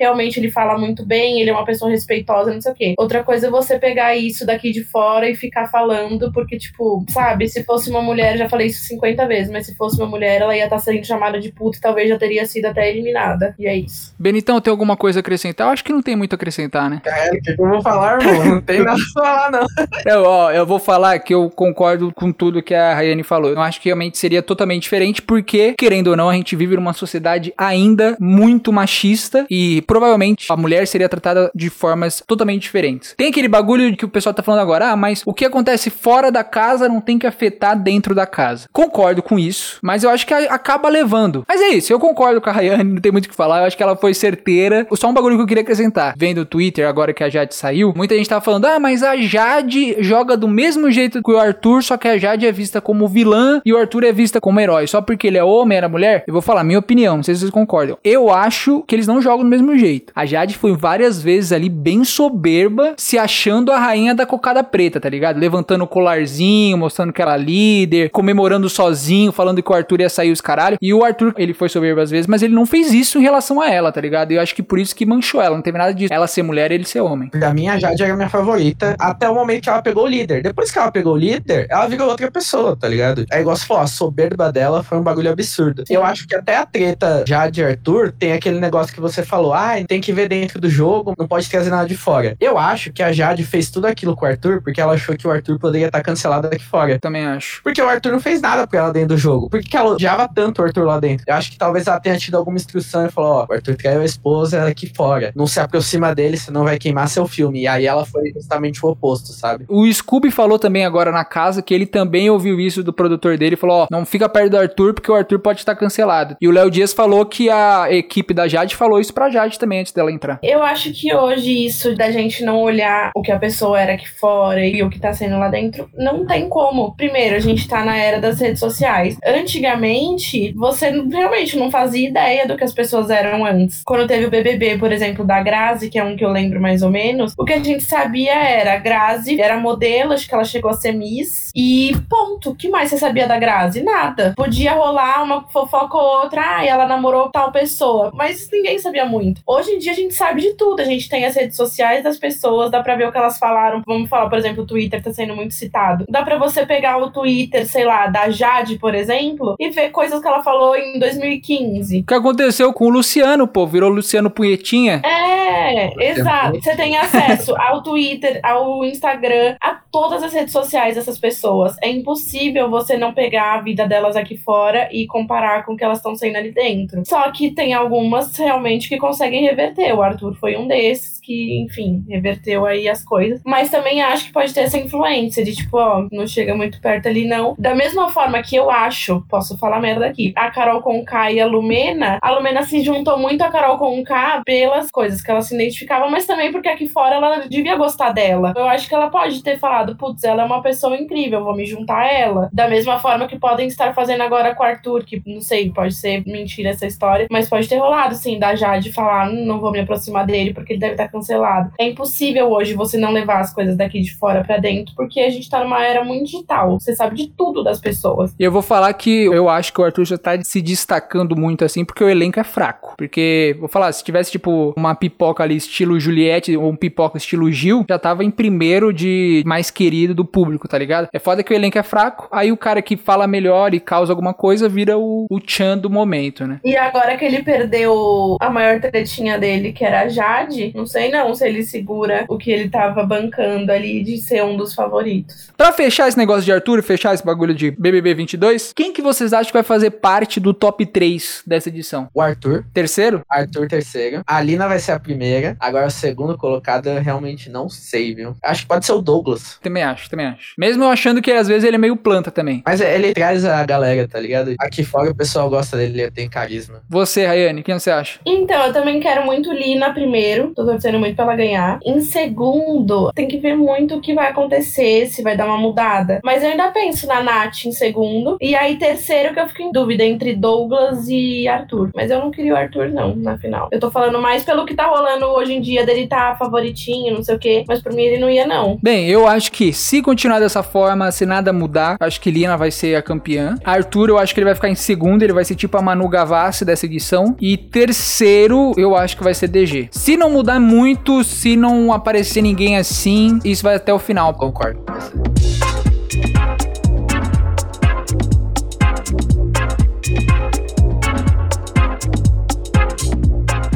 realmente ele fala muito bem, ele é uma pessoa respeitosa, não sei o quê. Outra coisa é você pegar isso daqui de fora e ficar falando, porque, tipo, sabe, se fosse uma mulher, já falei isso 50 vezes, mas se fosse uma mulher, ela ia estar sendo chamada de puta e talvez já teria sido até eliminada. E é isso. Benitão, tem alguma coisa a acrescentar? Eu acho que não tem muito a acrescentar, né? É, o que, eu vou falar, irmão? Não tem nada pra falar, não. Eu, ó, eu vou falar que eu concordo com tudo que a Rayane falou. Eu acho que realmente seria totalmente diferente, porque, querendo ou não, a gente vive numa sociedade ainda muito machista e provavelmente a mulher seria tratada de formas totalmente diferentes. Tem aquele bagulho que o pessoal tá falando agora, ah, mas o que acontece fora da casa não tem que afetar dentro da casa. Concordo com isso, mas eu acho que acaba levando. Mas é isso, eu concordo com a Rayane, não tem muito o que falar, eu acho que ela foi certeira. Só um bagulho que eu queria acrescentar. Vendo o Twitter agora que a Jade saiu, muita gente tava falando, ah, mas a Jade joga do mesmo jeito que o Arthur, só que a Jade é vista como vilã e o Arthur é vista como herói. Só porque ele é homem, era mulher? Eu vou falar minha opinião, não sei se vocês concordam. Eu acho que eles não jogam do mesmo jeito. A Jade foi várias vezes ali bem soberba, se achando a rainha da cocada preta, tá ligado? Levantando o colarzinho, mostrando que era líder, comemorando sozinho, falando que o Arthur ia sair os caralho. E o Arthur, ele foi soberbo às vezes, mas ele não fez isso em relação a ela, tá ligado? E eu acho que por isso que manchou ela. Não teve nada disso. Ela ser mulher e ele ser homem. Pra mim, a Jade era minha favorita até o momento que ela pegou o líder. Depois que ela pegou o líder, ela virou outra pessoa, tá ligado? É igual você falou, a soberba dela foi um bagulho absurdo. Eu acho que até a treta Jade e Arthur tem aquele negócio que você falou, ah, tem que ver dentro do jogo, não pode trazer nada de fora. Eu acho que a Jade fez tudo aquilo com o Arthur porque ela achou que o Arthur poderia estar cancelado aqui fora. Também acho. Porque o Arthur não fez nada pra ela dentro do jogo. Por que que ela odiava tanto o Arthur lá dentro? Eu acho que talvez ela tenha tido alguma instrução e falou: Ó, o Arthur traiu a esposa aqui fora. Não se aproxima dele, senão vai queimar seu filme. E aí ela foi justamente o oposto, sabe? O Scooby falou também agora na casa que ele também ouviu isso do produtor dele. Falou: Ó, não fica perto do Arthur porque o Arthur pode estar cancelado. E o Léo Dias falou que a equipe da Jade falou isso pra Jade também antes dela entrar. Eu acho que hoje isso da gente não olhar o que a pessoa era aqui fora e o que tá sendo lá dentro, não tem como. Primeiro, a gente tá na era das redes sociais. Antigamente, você realmente não fazia ideia do que as pessoas eram antes. Quando teve o BBB, por exemplo, da Grazi, que é um que eu lembro mais ou menos, o que a gente sabia era a Grazi era modelo, acho que ela chegou a ser Miss, e ponto. O que mais você sabia da Grazi? Nada. Podia rolar uma fofoca ou outra, ah, ela namorou tal pessoa, mas ninguém sabia muito. Hoje em dia a gente sabe de tudo, a gente tem as redes sociais das pessoas, dá pra ver o que elas falaram. Vamos falar, por exemplo, o Twitter tá sendo muito citado. Dá pra você pegar o Twitter, sei lá, da Jade, por exemplo, e ver coisas que ela falou em 2015. O que aconteceu com o Luciano, pô? Virou Luciano Punhetinha. É, exato. Você tem acesso ao Twitter, ao Instagram, a todas as redes sociais dessas pessoas. É impossível você não pegar a vida delas aqui fora e comparar com o que elas estão sendo ali dentro. Só que tem algumas realmente que conseguem reverter. O Arthur foi um desses que, enfim, reverteu aí as coisas. Mas também acho que pode ter essa influência de tipo, ó, não chega muito perto ali não. Da mesma forma que eu acho, posso falar merda aqui, a Carol Conká e a Lumena, a Lumena se juntou muito a Carol Conká pelas coisas que ela se identificava, mas também porque aqui fora ela devia gostar dela. Eu acho que ela pode ter falado, putz, ela é uma pessoa incrível, vou me juntar a ela. Da mesma forma que podem estar fazendo agora com o Arthur, que não sei, pode ser mentira essa história, mas pode ter rolado, sim, da Jade falar, "Hum, não vou me aproximar dele porque ele deve estar cancelado. É impossível hoje você não levar as coisas daqui de fora pra dentro, porque a gente tá numa era muito digital. Você sabe de tudo das pessoas. E eu vou falar que eu acho que o Arthur já tá se destacando muito assim, porque o elenco é fraco. Porque, vou falar, se tivesse tipo uma pipoca ali estilo Juliette ou um pipoca estilo Gil, já tava em primeiro de mais querido do público, tá ligado? É foda que o elenco é fraco, aí o cara que fala melhor e causa alguma coisa vira o, o Chan do momento, né? E agora que ele perdeu a maior tretinha dele, que era a Jade, não sei não se ele segura o que ele tava bancando ali de ser um dos favoritos. Pra fechar esse negócio de Arthur, fechar esse bagulho de BBB 22, quem que vocês acham que vai fazer parte do top 3 dessa edição? O Arthur, Terceiro? Arthur terceiro. A Lina vai ser a primeira. Agora o segundo colocado eu realmente não sei, viu? Acho que pode ser o Douglas. Também acho, também acho. Mesmo eu achando que às vezes ele é meio planta também. Mas ele traz a galera, tá ligado? Aqui fora o pessoal gosta dele, ele tem carisma. Você, Rayane, quem você acha? Então, eu também quero muito Lina primeiro. Tô torcendo muito pra ela ganhar. Em segundo, tem que ver muito o que vai acontecer, se vai dar uma mudada. Mas eu ainda penso na Nath em segundo. E aí, terceiro, que eu fico em dúvida entre Douglas e Arthur. Mas eu não queria o Arthur, não, na final. Eu tô falando mais pelo que tá rolando hoje em dia, dele tá favoritinho, não sei o quê. Mas por mim ele não ia, não. Bem, eu acho que se continuar dessa forma, se nada mudar, acho que Lina vai ser a campeã. Arthur, eu acho que ele vai ficar em segundo, ele vai ser tipo a Manu Gavassi dessa edição. E terceiro, eu acho que vai ser DG. Se não mudar muito, se não aparecer ninguém assim, isso vai até o final. Concordo com você.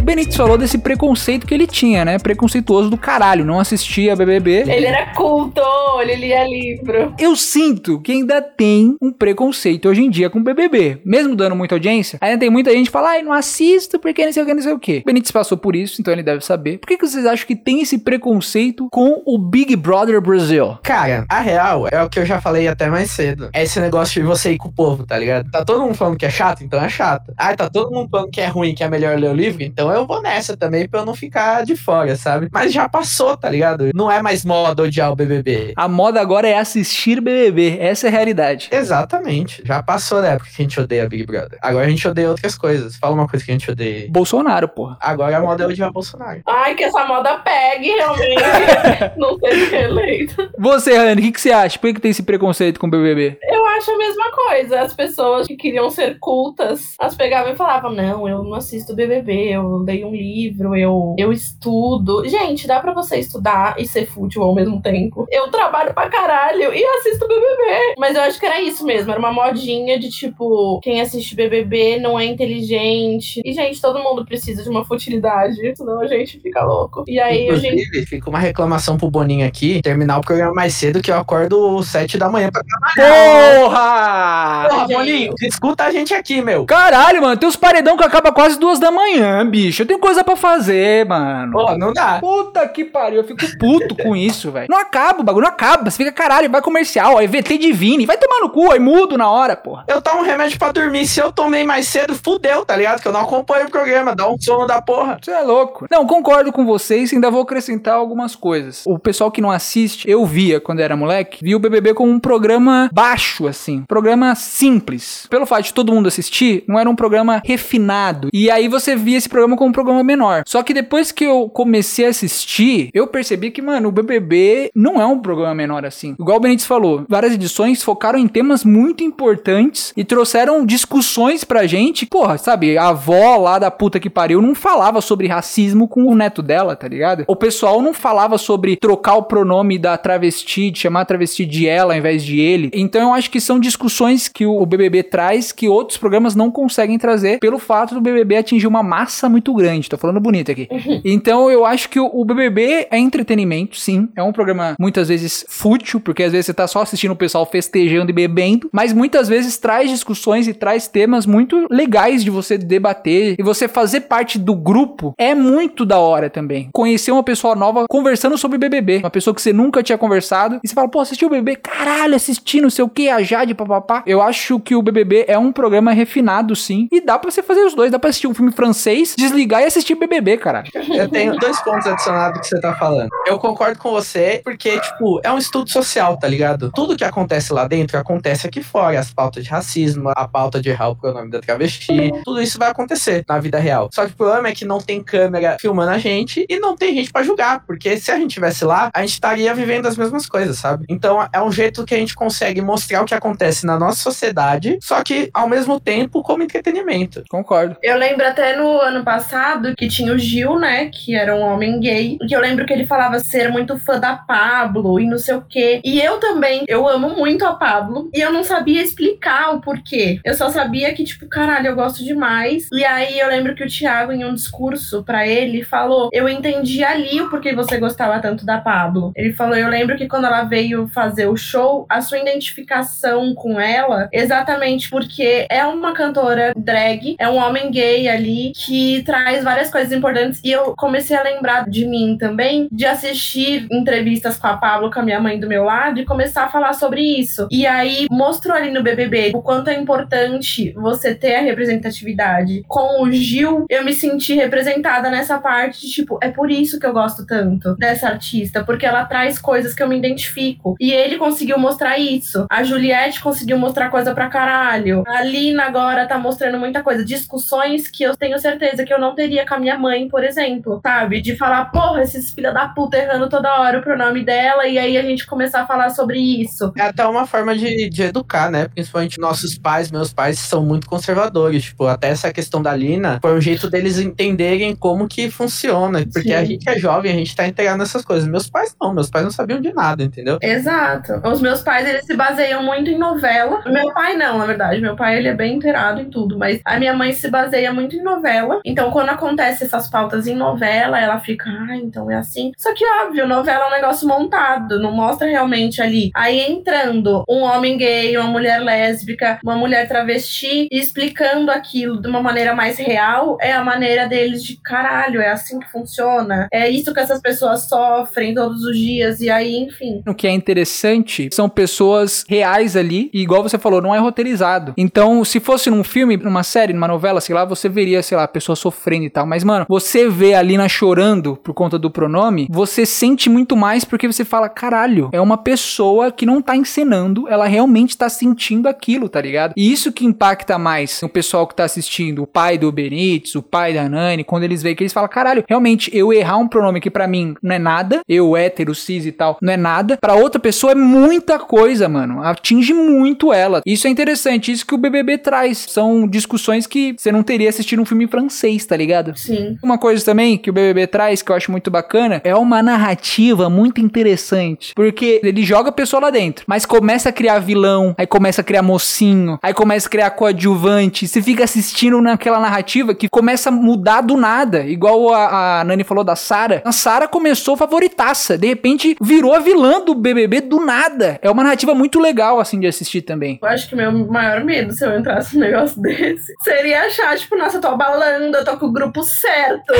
Benítez falou desse preconceito que ele tinha, né? Preconceituoso do caralho, não assistia BBB. Ele era culto, ele lia livro. Eu sinto que ainda tem um preconceito hoje em dia com o BBB. Mesmo dando muita audiência, ainda tem muita gente que fala, ai, não assisto porque não sei o que, não sei o que. Benítez passou por isso, então ele deve saber. Por que, que vocês acham que tem esse preconceito com o Big Brother Brasil? Cara, a real é o que eu já falei até mais cedo. É esse negócio de você ir com o povo, tá ligado? Tá todo mundo falando que é chato, então é chato. Ah, tá todo mundo falando que é ruim, que é melhor ler o livro, então eu vou nessa também pra eu não ficar de fora, sabe? Mas já passou, tá ligado? Não é mais moda odiar o BBB. A moda agora é assistir BBB. Essa é a realidade. Exatamente. Já passou da época que a gente odeia Big Brother. Agora a gente odeia outras coisas. Fala uma coisa que a gente odeia. Bolsonaro, porra. Agora a moda é odiar Bolsonaro. Ai, que essa moda pegue, realmente. não sei ser eleito. Você, Rani, o que, que você acha? Por que, que tem esse preconceito com o BBB? Eu acho a mesma coisa. As pessoas que queriam ser cultas, as pegavam e falavam: Não, eu não assisto BBB, eu leio um livro, eu, eu estudo. Gente, dá pra você estudar e ser fútil ao mesmo tempo. Eu trabalho pra caralho e assisto BBB. Mas eu acho que era isso mesmo, era uma modinha de tipo: quem assiste BBB não é inteligente. E, gente, todo mundo precisa de uma futilidade, senão a gente fica louco. E aí a gente. Inclusive, fica uma reclamação pro Boninho aqui, terminar o programa mais cedo que eu acordo sete da manhã pra trabalhar. Porra! Porra, Boninho, escuta a gente aqui, meu. Caralho, mano, tem os paredão que acaba quase duas da manhã, bicho. Eu tenho coisa pra fazer, mano. Pô, não dá. Puta que pariu, eu fico puto com isso, velho. Não acaba, o bagulho não acaba. Você fica caralho, vai comercial, aí VT Divine, vai tomar no cu, aí mudo na hora, porra. Eu tomo remédio pra dormir. Se eu tomei mais cedo, fudeu, tá ligado? Que eu não acompanho o programa. Dá um sono da porra. Você é louco. Não, concordo com vocês, ainda vou acrescentar algumas coisas. O pessoal que não assiste, eu via quando era moleque, via o BBB como um programa baixo, assim. Programa simples. Pelo fato de todo mundo assistir, não era um programa refinado. E aí você via esse programa como um programa menor. Só que depois que eu comecei a assistir, eu percebi que, mano, o BBB não é um programa menor assim. Igual o Benítez falou, várias edições focaram em temas muito importantes e trouxeram discussões pra gente. Porra, sabe, a avó lá da puta que pariu não falava sobre racismo com o neto dela, tá ligado? O pessoal não falava sobre trocar o pronome da travesti, de chamar a travesti de ela ao invés de ele. Então eu acho que são discussões que o BBB traz que outros programas não conseguem trazer pelo fato do BBB atingir uma massa muito grande. Tô falando bonito aqui. Então eu acho que o o BBB é entretenimento, sim. É um programa muitas vezes fútil, porque às vezes você tá só assistindo o pessoal festejando e bebendo, mas muitas vezes traz discussões e traz temas muito legais de você debater e você fazer parte do grupo é muito da hora também. Conhecer uma pessoa nova conversando sobre BBB, uma pessoa que você nunca tinha conversado e você fala, pô, assistiu o BBB? Caralho, assisti não sei o que, a Jade, papapá. Eu acho que o BBB é um programa refinado, sim, e dá pra você fazer os dois. Dá pra assistir um filme francês, desligar e assistir BBB, caralho. Eu tenho dois pontos adicionados que você tá falando. Eu concordo com você, porque, tipo, é um estudo social, tá ligado? Tudo que acontece lá dentro acontece aqui fora. As pautas de racismo, a pauta de errar o pronome da travesti, tudo isso vai acontecer na vida real. Só que o problema é que não tem câmera filmando a gente e não tem gente pra julgar, porque se a gente tivesse lá, a gente estaria vivendo as mesmas coisas, sabe? Então é um jeito que a gente consegue mostrar o que acontece na nossa sociedade, só que ao mesmo tempo como entretenimento. Concordo. Eu lembro até no ano passado que tinha o Gil, né? Que era um homem gay. Que eu lembro que ele falava ser muito fã da Pablo e não sei o quê. E eu também, eu amo muito a Pablo. E eu não sabia explicar o porquê. Eu só sabia que, tipo, caralho, eu gosto demais. E aí eu lembro que o Thiago, em um discurso pra ele, falou: Eu entendi ali o porquê você gostava tanto da Pablo. Ele falou: Eu lembro que quando ela veio fazer o show, a sua identificação com ela, exatamente porque é uma cantora drag, é um homem gay ali que traz várias coisas importantes. E eu comecei a lembrar de mim também, de assistir entrevistas com a Pablo, com a minha mãe do meu lado, e começar a falar sobre isso. E aí mostrou ali no BBB o quanto é importante você ter a representatividade. Com o Gil, eu me senti representada nessa parte de tipo, é por isso que eu gosto tanto dessa artista, porque ela traz coisas que eu me identifico. E ele conseguiu mostrar isso. A Juliette conseguiu mostrar coisa pra caralho. A Lina agora tá mostrando muita coisa. Discussões que eu tenho certeza que eu não teria com a minha mãe, por exemplo. Sabe? De falar, porra, esses filha da puta errando toda hora o pronome dela, e aí a gente começar a falar sobre isso. É até uma forma de, de educar, né? Principalmente nossos pais, meus pais são muito conservadores. Tipo, até essa questão da Lina foi um jeito deles entenderem como que funciona. Porque Sim. a gente é jovem, a gente tá integrado nessas coisas. Meus pais não, meus pais não sabiam de nada, entendeu? Exato. Os meus pais, eles se baseiam muito em novela. Meu pai não, na verdade. Meu pai, ele é bem inteirado em tudo. Mas a minha mãe se baseia muito em novela. Então, quando acontece essas pautas em novela, ela fica, ah, então é assim. Só que, óbvio, novela é um negócio montado, não mostra realmente ali. Aí entrando um homem gay, uma mulher lésbica, uma mulher travesti, e explicando aquilo de uma maneira mais real, é a maneira deles de caralho, é assim que funciona. É isso que essas pessoas sofrem todos os dias, e aí, enfim. O que é interessante são pessoas reais ali, e igual você falou, não é roteirizado. Então, se fosse num filme, numa série, numa novela, sei lá, você veria, sei lá, a pessoa sofrendo e tal. Mas, mano, você vê a Lina chorando por conta do pronome, você sente muito mais porque você fala, caralho, é uma pessoa que não tá encenando, ela realmente tá sentindo aquilo, tá ligado? E isso que impacta mais o pessoal que tá assistindo, o pai do Benítez, o pai da Nani, quando eles veem que eles falam, caralho, realmente eu errar um pronome que para mim não é nada, eu hétero, cis e tal, não é nada, para outra pessoa é muita coisa, mano. Atinge muito ela. Isso é interessante, isso que o BBB traz. São discussões que você não teria assistido um filme francês, tá ligado? Sim. Uma coisa também que o BBB traz, que eu acho muito bacana, é uma narrativa muito interessante. Porque ele joga a pessoa lá dentro, mas começa a criar vilão, aí começa a criar mocinho, aí começa a criar coadjuvante. Você fica assistindo naquela narrativa que começa a mudar do nada. Igual a, a Nani falou da Sara. A Sara começou favoritaça, de repente virou a vilã do BBB do nada. É uma narrativa muito legal, assim, de assistir também. Eu acho que meu maior medo se eu entrasse num negócio desse seria achar, tipo, nossa, eu tô abalando, eu tô com o grupo certo.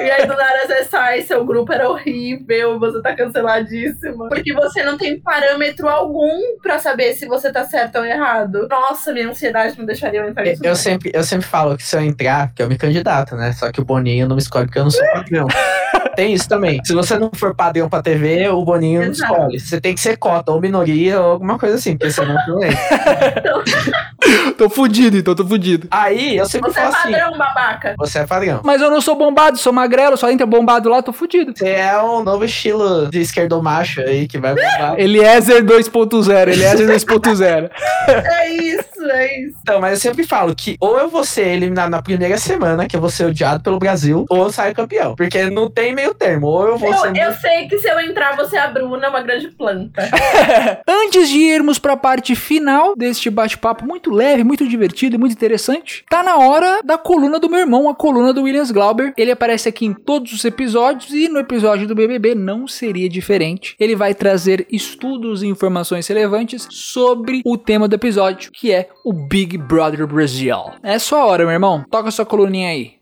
e aí do nada você sai, seu grupo era horrível, você tá canceladíssima. Porque você não tem parâmetro algum pra saber se você tá certo ou errado. Nossa, minha ansiedade não deixaria eu entrar nisso. Eu sempre, eu sempre falo que se eu entrar, que eu me candidato, né? Só que o Boninho não me escolhe porque eu não sou padrão. tem isso também. Se você não for padrão pra TV, o Boninho não Exato. escolhe. Você tem que ser cota, ou minoria, ou alguma coisa assim, porque senão não é. tô fudido, então, tô fudido. Aí, eu sempre Você é falo assim, padrão, babaca. você é padrão. Mas eu não sou bombado, sou magrelo, só entra bombado lá, tô fudido. Você é um novo estilo de esquerdo macho aí que vai bombar. Eliezer 2.0, Eliezer 2.0. É isso, isso. Então, mas eu sempre falo que ou eu vou ser eliminado na primeira semana, que eu vou ser odiado pelo Brasil, ou eu saio campeão. Porque não tem meio termo. Ou eu vou Eu, ser. eu sei que se eu entrar, você é a Bruna, uma grande planta. Antes de irmos pra parte final deste bate-papo muito leve, muito divertido e muito interessante, tá na hora da coluna do meu irmão, a coluna do Williams Glauber. Ele aparece aqui em todos os episódios e no episódio do BBB não seria diferente. Ele vai trazer estudos e informações relevantes sobre o tema do episódio, que é o Big Brother Brasil. É sua hora, meu irmão. Toca sua coluninha aí.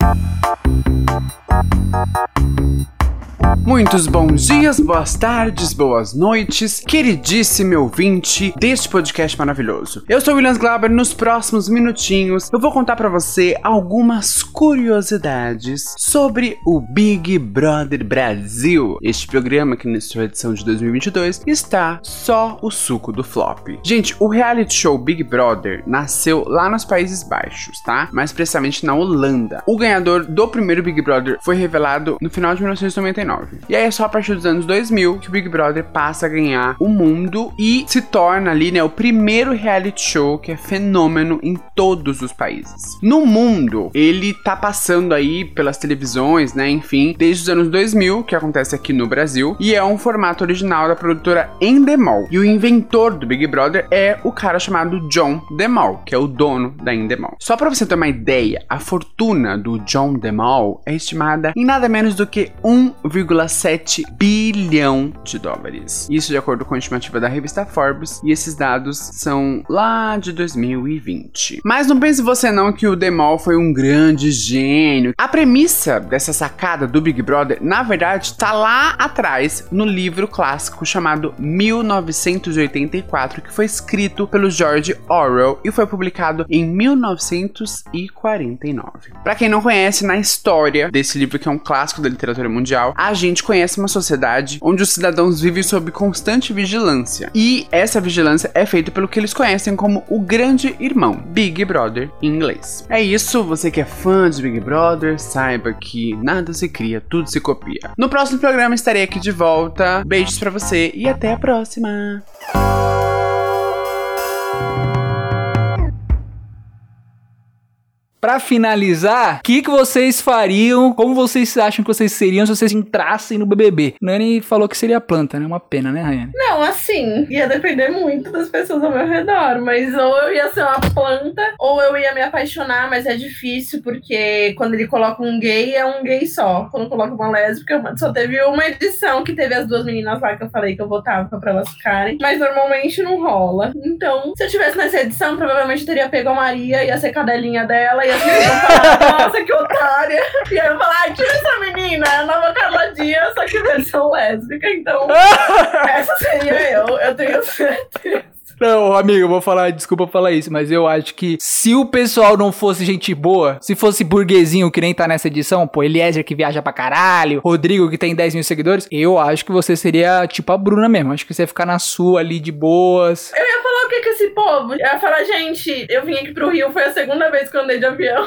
Muitos bons dias, boas tardes, boas noites, queridíssimo ouvinte deste podcast maravilhoso. Eu sou o Williams Glauber. Nos próximos minutinhos eu vou contar pra você algumas curiosidades sobre o Big Brother Brasil. Este programa que nessa edição de 2022 está só o suco do flop. Gente, o reality show Big Brother nasceu lá nos Países Baixos, tá? Mais precisamente na Holanda. O ganhador do primeiro Big Brother foi revelado no final de 1999. E aí é só a partir dos anos 2000 que o Big Brother passa a ganhar o mundo e se torna ali, né, o primeiro reality show que é fenômeno em todos os países. No mundo, ele tá passando aí pelas televisões, né, enfim, desde os anos 2000, que acontece aqui no Brasil, e é um formato original da produtora Endemol. E o inventor do Big Brother é o cara chamado John DeMol, que é o dono da Endemol. Só pra você ter uma ideia, a fortuna do John DeMol é estimada em nada menos do que 1,7 bilhão de dólares. Isso de acordo com a estimativa da revista Forbes, e esses dados são lá de 2020. Mas não pense você não que o DeMol foi um grande gênio. A premissa dessa sacada do Big Brother, na verdade, tá lá atrás no livro clássico chamado 1984, que foi escrito pelo George Orwell e foi publicado em 1949. Para quem não conhece, na história desse livro que é um clássico da literatura mundial, a gente conhece uma sociedade onde os cidadãos vivem sob constante vigilância. E essa vigilância é feita pelo que eles conhecem como o grande irmão, Big Brother em inglês. É isso, você que é fã de Big Brother, saiba que nada se cria, tudo se copia. No próximo programa estarei aqui de volta. Beijos pra você e até a próxima. Pra finalizar, o que, que vocês fariam? Como vocês acham que vocês seriam se vocês entrassem no BBB? Nani falou que seria planta, né? Uma pena, né, Rayane? Não, assim, ia depender muito das pessoas ao meu redor, mas ou eu ia ser uma planta, ou eu ia me apaixonar, mas é difícil, porque quando ele coloca um gay, é um gay só. Quando coloca uma lésbica, só teve uma edição que teve as duas meninas lá que eu falei que eu votava pra elas ficarem, mas normalmente não rola. Então, se eu tivesse nessa edição, provavelmente eu teria pego a Maria, ia ser cadelinha dela, ia nossa, que otária. E aí eu falar, ai, tira essa menina, é a nova Carla Dias, só que versão lésbica, então. Essa seria eu, eu tenho certeza. Não, amigo, eu vou falar, desculpa falar isso, mas eu acho que se o pessoal não fosse gente boa, se fosse burguesinho que nem tá nessa edição, pô, Eliezer que viaja pra caralho, Rodrigo que tem 10 mil seguidores, eu acho que você seria tipo a Bruna mesmo. Acho que você ia ficar na sua ali de boas. Eu ia falar o que que esse povo? Eu ia falar, gente, eu vim aqui pro Rio, foi a segunda vez que eu andei de avião.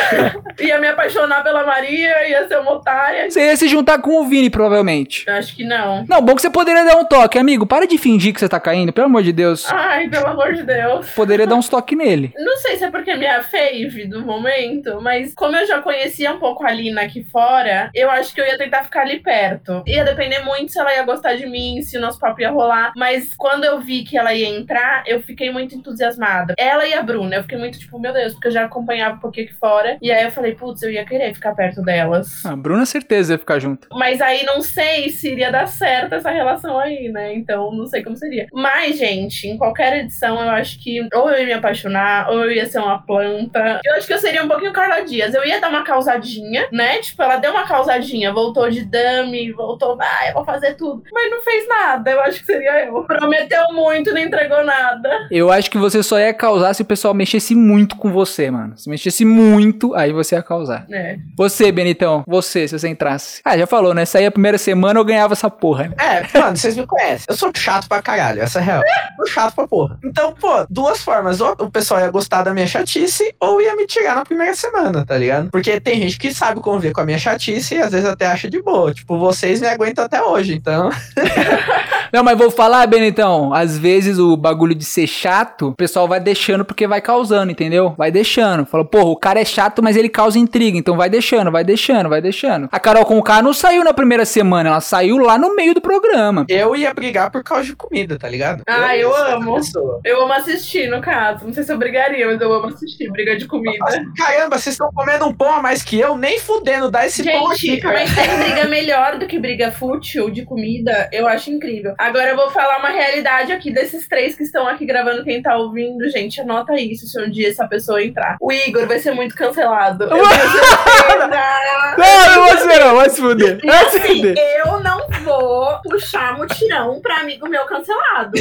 ia me apaixonar pela Maria, ia ser uma otária. Você ia se juntar com o Vini, provavelmente. Eu acho que não. Não, bom que você poderia dar um toque, amigo. Para de fingir que você tá caindo, pelo amor de Deus. Ai, pelo amor de Deus. Poderia dar uns toques nele. Não sei se é porque é minha fave do momento, mas como eu já conhecia um pouco a Lina aqui fora, eu acho que eu ia tentar ficar ali perto. Ia depender muito se ela ia gostar de mim, se o nosso papo ia rolar. Mas quando eu vi que ela ia entrar, eu fiquei muito entusiasmada. Ela e a Bruna, eu fiquei muito tipo, meu Deus, porque eu já acompanhava um pouquinho aqui fora. E aí eu falei, putz, eu ia querer ficar perto delas. A Bruna, certeza, ia ficar junto. Mas aí não sei se iria dar certo essa relação aí, né? Então não sei como seria. Mas, gente, em qualquer edição, eu acho que ou eu ia me apaixonar, ou eu ia ser uma planta. Eu acho que eu seria um pouquinho Carla Dias. Eu ia dar uma causadinha, né? Tipo, ela deu uma causadinha, voltou de dummy, voltou, ah, eu vou fazer tudo. Mas não fez nada. Eu acho que seria eu. Prometeu muito, não entregou nada. Eu acho que você só ia causar se o pessoal mexesse muito com você, mano. Se mexesse muito, aí você ia causar. É. Você, Benitão, você, se você entrasse. Ah, já falou, né? Saía a primeira semana, eu ganhava essa porra. né? É, mano, vocês me conhecem. Eu sou chato pra caralho, essa é a real. Eu sou chato pra porra. Então, pô, duas formas. Ou o pessoal ia gostar da minha chatice, ou ia me tirar na primeira semana, tá ligado? Porque tem gente que sabe conviver com a minha chatice e às vezes até acha de boa. Tipo, vocês me aguentam até hoje, então. Não, mas vou falar, Benitão. Às vezes o bagulho de ser chato, o pessoal vai deixando porque vai causando, entendeu? Vai deixando. Fala, porra, o cara é chato, mas ele causa intriga. Então vai deixando, vai deixando, vai deixando. A Carol com o K não saiu na primeira semana, ela saiu lá no meio do programa. Eu ia brigar por causa de comida, tá ligado? Ah, eu essa amo. Eu amo assistir, no caso. Não sei se eu brigaria, mas eu amo assistir. Briga de comida. Caramba, vocês estão comendo um pão a mais que eu, nem fudendo, dá esse pão aqui, Gente, cara. mas tem briga melhor do que briga fútil de comida, eu acho incrível. Agora eu vou falar uma realidade aqui desses três que estão aqui gravando, quem tá ouvindo, gente, anota isso se um dia essa pessoa entrar. O Igor vai ser muito cancelado. Eu. Não, não você não, vai se fuder. Vai se assim, fuder. eu não vou puxar mutirão pra amigo meu cancelado.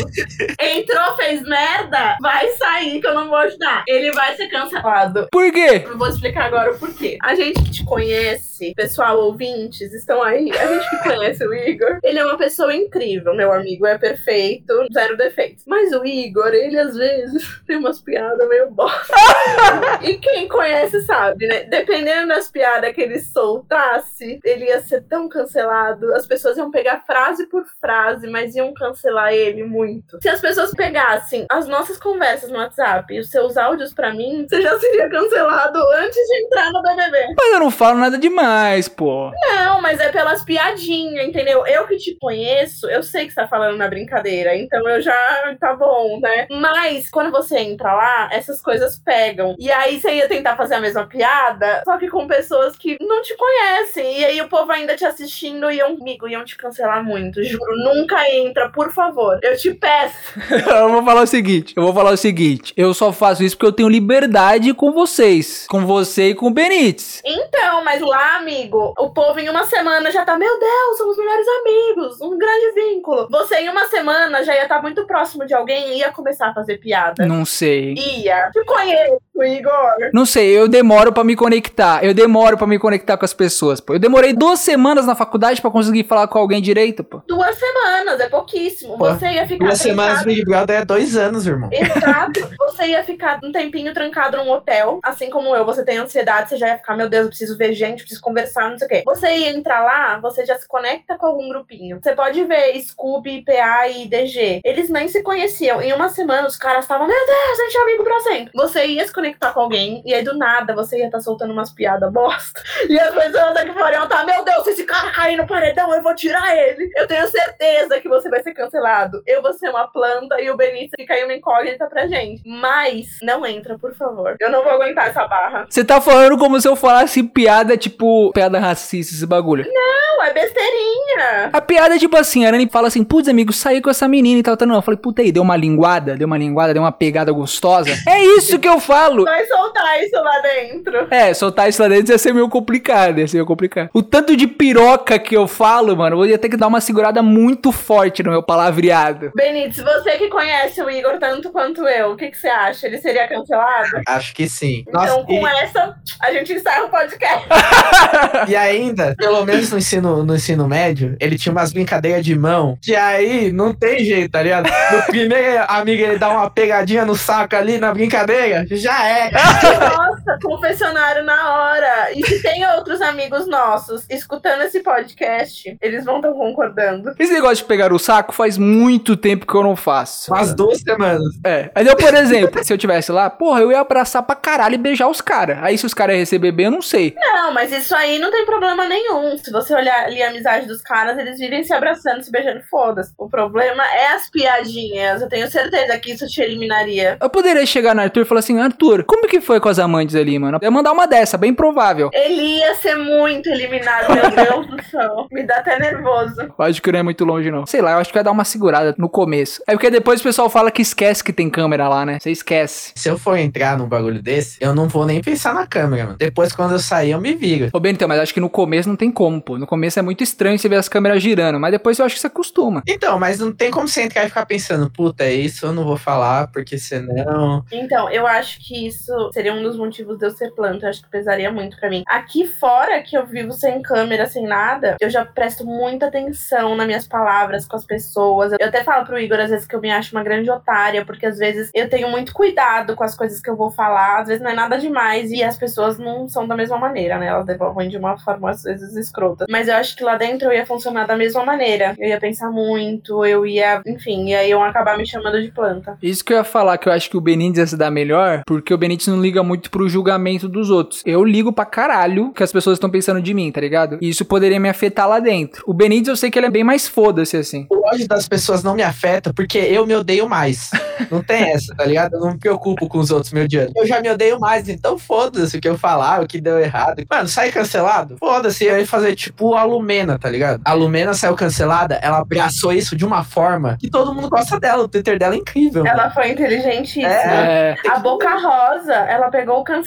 Entrou, fez merda, vai sair que eu não vou ajudar. Ele vai ser cancelado. Por quê? Eu vou explicar agora o porquê. A gente que te conhece, pessoal, ouvintes, estão aí. A gente que conhece o Igor, ele é uma pessoa incrível. Meu amigo é perfeito, zero defeitos. Mas o Igor, ele às vezes tem umas piadas meio bosta. e quem conhece sabe, né? Dependendo das piadas que ele soltasse, ele ia ser tão cancelado. As pessoas iam pegar frase por frase, mas iam cancelar ele muito. Se as pessoas pegassem as nossas conversas no WhatsApp e os seus áudios pra mim, você já seria cancelado antes de entrar no BBB. Mas eu não falo nada demais, pô. Não, mas é pelas piadinhas, entendeu? Eu que te conheço, eu sei que tá falando na brincadeira, então eu já. tá bom, né? Mas quando você entra lá, essas coisas pegam. E aí você ia tentar fazer a mesma piada, só que com pessoas que não te conhecem. E aí o povo ainda te assistindo e amigo, iam te cancelar muito. Juro, nunca entra, por favor. Eu te peço. eu vou falar o seguinte, eu vou falar o seguinte. Eu só faço isso porque eu tenho liberdade com vocês. Com você e com o Benítez. Então, mas lá, amigo, o povo em uma semana já tá, meu Deus, somos melhores amigos, um grande vínculo. Você em uma semana já ia estar muito próximo de alguém e ia começar a fazer piada. Não sei. Ia. Te conheço, Igor. Não sei, eu demoro pra me conectar. Eu demoro pra me conectar com as pessoas. Pô, eu demorei duas semanas na faculdade pra conseguir falar com alguém direito, pô. Duas semanas, é pouquíssimo. Pô, Você ia ficar Duas semanas Big Brother é dois anos, irmão. Exato. Você ia ficar um tempinho trancado num hotel, assim como eu. Você tem ansiedade, você já ia ficar, meu Deus, eu preciso ver gente, preciso conversar, não sei o quê. Você ia entrar lá, você já se conecta com algum grupinho. Você pode ver Scooby, PA e DG. Eles nem se conheciam. Em uma semana, os caras estavam, meu Deus, a gente é amigo pra sempre. Você ia se conectar com alguém, e aí do nada você ia estar soltando umas piadas bosta. E as pessoas aqui fora iam estar, meu Deus, se esse cara cair no paredão, eu vou tirar ele. Eu tenho certeza que você vai ser cancelado. Eu vou ser uma planta e o Benício fica aí uma incógnita pra gente. Mas não entra, por favor. Eu não vou aguentar essa barra. Você tá falando como se eu falasse piada, tipo, piada racista, esse bagulho. Não, é besteirinha. A piada é tipo assim, a Arane fala assim, putz, amigo, saí com essa menina e tal, tal. Não, eu falei, puta aí, deu uma linguada, deu uma linguada, deu uma pegada gostosa. É isso que eu falo. Vai soltar isso lá dentro. É, soltar isso lá dentro ia ser meio complicado, ia ser meio complicado. O tanto de piroca que eu falo, mano, eu ia ter que dar uma segurada muito forte no meu palavreado. Benítez, você que conhece o Igor tanto quanto eu, o que, que você acha? Ele seria cancelado? Acho que sim. Então, Nossa, com essa, a gente encerra o podcast. e, e ainda, pelo menos no ensino, no ensino médio, ele tinha umas brincadeiras de mão. Que aí não tem jeito, tá ligado? No primeiro amigo ele dá uma pegadinha no saco ali na brincadeira, já é. Nossa, confessionário na hora. E se tem outros amigos nossos escutando esse podcast, eles vão estar concordando. Esse negócio de pegar o saco faz muito tempo que eu não faço. Umas duas semanas. É. Mas eu, por exemplo, se eu tivesse lá, porra, eu ia abraçar pra caralho e beijar os caras. Aí se os caras iam receber bem, eu não sei. Não, mas isso aí não tem problema nenhum. Se você olhar ali a amizade dos caras, eles vivem se abraçando, se beijando, foda-se. O problema é as piadinhas. Eu tenho certeza que isso te eliminaria. Eu poderia chegar no Arthur e falar assim, Arthur, como que foi com as amantes ali, mano? Eu ia mandar uma dessa, bem provável. Ele ia ser muito eliminado, meu Deus do céu. Me dá até nervoso. Eu acho que não é muito longe, não. Sei lá, eu acho que vai dar uma segurada no começo. É porque depois o pessoal fala que esquece que tem câmera lá, né? Você esquece. Se eu for entrar num bagulho desse, eu não vou nem pensar na câmera, mano. Depois, quando eu sair, eu me viro. Ô, Benito, mas acho que no começo não tem como, pô. No começo é muito estranho você ver as câmeras girando, mas depois eu acho que você acostuma. Então, mas não tem como você entrar e ficar pensando, puta, é isso eu não vou falar, porque senão. Então, eu acho que isso seria um dos motivos de eu ser planta. Eu acho que pesaria muito pra mim. Aqui fora, que eu vivo sem câmera, sem nada, eu já presto muita atenção nas minhas palavras com as pessoas. Eu até falo pro Igor, às vezes, que eu me acho uma grande otária, porque às vezes eu tenho muito cuidado com as coisas que eu vou falar. Às vezes não é nada demais e as pessoas não são da mesma maneira, né? Elas devolvem de uma forma, às vezes, escrota. Mas eu acho que lá dentro eu ia funcionar da mesma maneira. Eu ia pensar muito, eu ia. Enfim, e aí iam acabar me chamando de planta. Isso que eu ia falar, que eu acho que o Benítez ia se dar melhor, porque o Benítez não liga muito pro julgamento dos outros. Eu ligo pra caralho que as pessoas estão pensando de mim, tá ligado? E isso poderia me afetar lá dentro. O Benítez eu sei que ele é bem mais foda-se, assim. O ódio das pessoas não me afeta porque eu me odeio mais. Não tem essa, tá ligado? Eu não me preocupo com os outros me odiando. Eu já me odeio mais, então foda-se o que eu falar, o que deu errado. Mano, sai cancelado? Foda-se, eu ia fazer tipo a Lumena, tá ligado? A Lumena saiu cancelada, ela abraçou isso de uma forma que todo mundo gosta dela. O Twitter dela é incrível. mano. Ela foi inteligentíssima. É. A Boca Rosa, ela pegou o cancelamento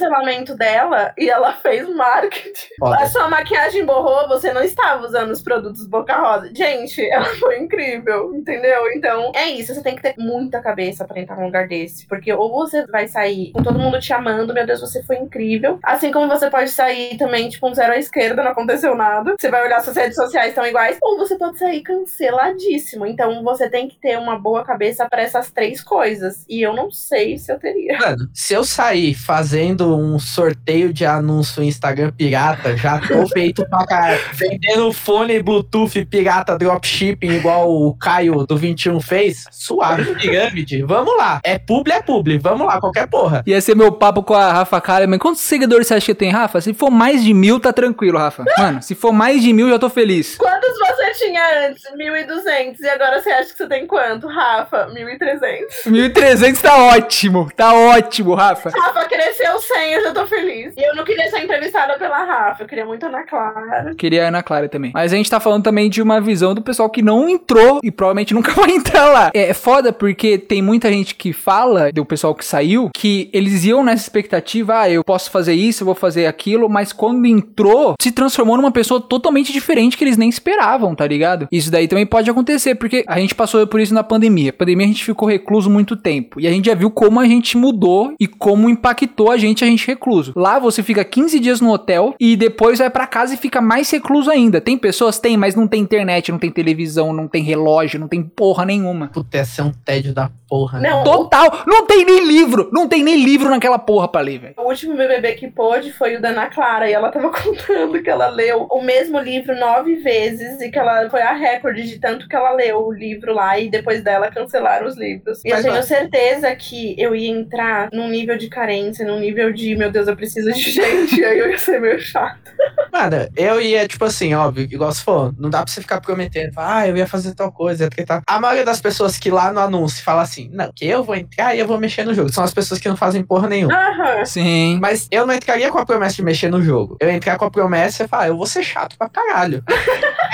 dela e ela fez marketing. Foda. A sua maquiagem borrou, você não estava usando os produtos Boca Rosa. Gente, ela foi incrível, entendeu? Então, é isso. Você tem que ter muita cabeça pra entrar num lugar desse. Porque ou você vai sair com todo mundo te amando, meu Deus, você foi incrível. Assim como você pode sair também, tipo, um zero à esquerda, não aconteceu nada. Você vai olhar suas redes sociais estão iguais. Ou você pode sair canceladíssimo. Então, você tem que ter uma boa cabeça pra essas três coisas. E eu não sei se eu teria. Mano, se eu sair fazendo um sorteio de anúncio no Instagram pirata, já tô feito pra caralho. Vendendo fone Bluetooth pirata dropshipping, igual o Caio do 21 fez, suave, pirâmide. Vamos lá. É publi, é publi. Vamos lá, qualquer porra. Ia ser meu papo com a Rafa Kalimann. Quantos seguidores você acha que tem, Rafa? Se for mais de mil, tá tranquilo, Rafa. Mano, se for mais de mil, já tô feliz. Quantos você tinha antes? 1.200. E agora você acha que você tem quanto, Rafa? 1.300. 1.300 tá ótimo. Tá ótimo, Rafa. Rafa cresceu 100, eu já tô feliz. E eu não queria ser entrevistada pela Rafa, eu queria muito Ana Clara. Queria a Ana Clara também. Mas a gente tá falando também de uma visão do pessoal que não entrou e provavelmente nunca vai entrar lá. É foda porque tem muita gente que fala, do pessoal que saiu, que eles iam nessa expectativa, ah, eu posso fazer isso, eu vou fazer aquilo, mas quando entrou, se transformou numa pessoa totalmente diferente que eles nem esperavam, tá ligado? Isso daí também pode acontecer, porque a gente passou por isso na pandemia. A pandemia a gente ficou recluso muito tempo. E a gente já viu como a gente mudou e como impactou a gente, a gente recluso. Lá você fica 15 dias no hotel e depois vai pra casa e fica mais recluso ainda. Tem pessoas? Tem, mas não tem internet, não tem televisão, não tem relógio, não tem porra nenhuma. Puta, ia ser um tédio da porra, né? Não, Total! Não tem nem livro! Não tem nem livro naquela porra pra ler, velho. O último BBB que pôde foi o da Ana Clara, e ela tava contando que ela leu o mesmo livro nove vezes e que ela foi a recorde de tanto que ela leu o livro lá e depois dela cancelaram os livros. E Mas, eu tenho certeza que eu ia entrar num nível de carência, num nível de, meu Deus, eu preciso de gente, aí eu ia ser meio chato. Mano, eu ia, tipo assim, óbvio, igual você falou, não dá pra você ficar prometendo, ah, eu ia fazer tal coisa, ia tal. A maioria das pessoas que lá no anúncio fala assim, não, que eu vou entrar e eu vou mexer no jogo. São as pessoas que não fazem porra nenhuma. Aham. Sim. Mas eu não entraria com a promessa de mexer no jogo. Eu ia entrar com a promessa e falar, eu vou ser chato pra caralho.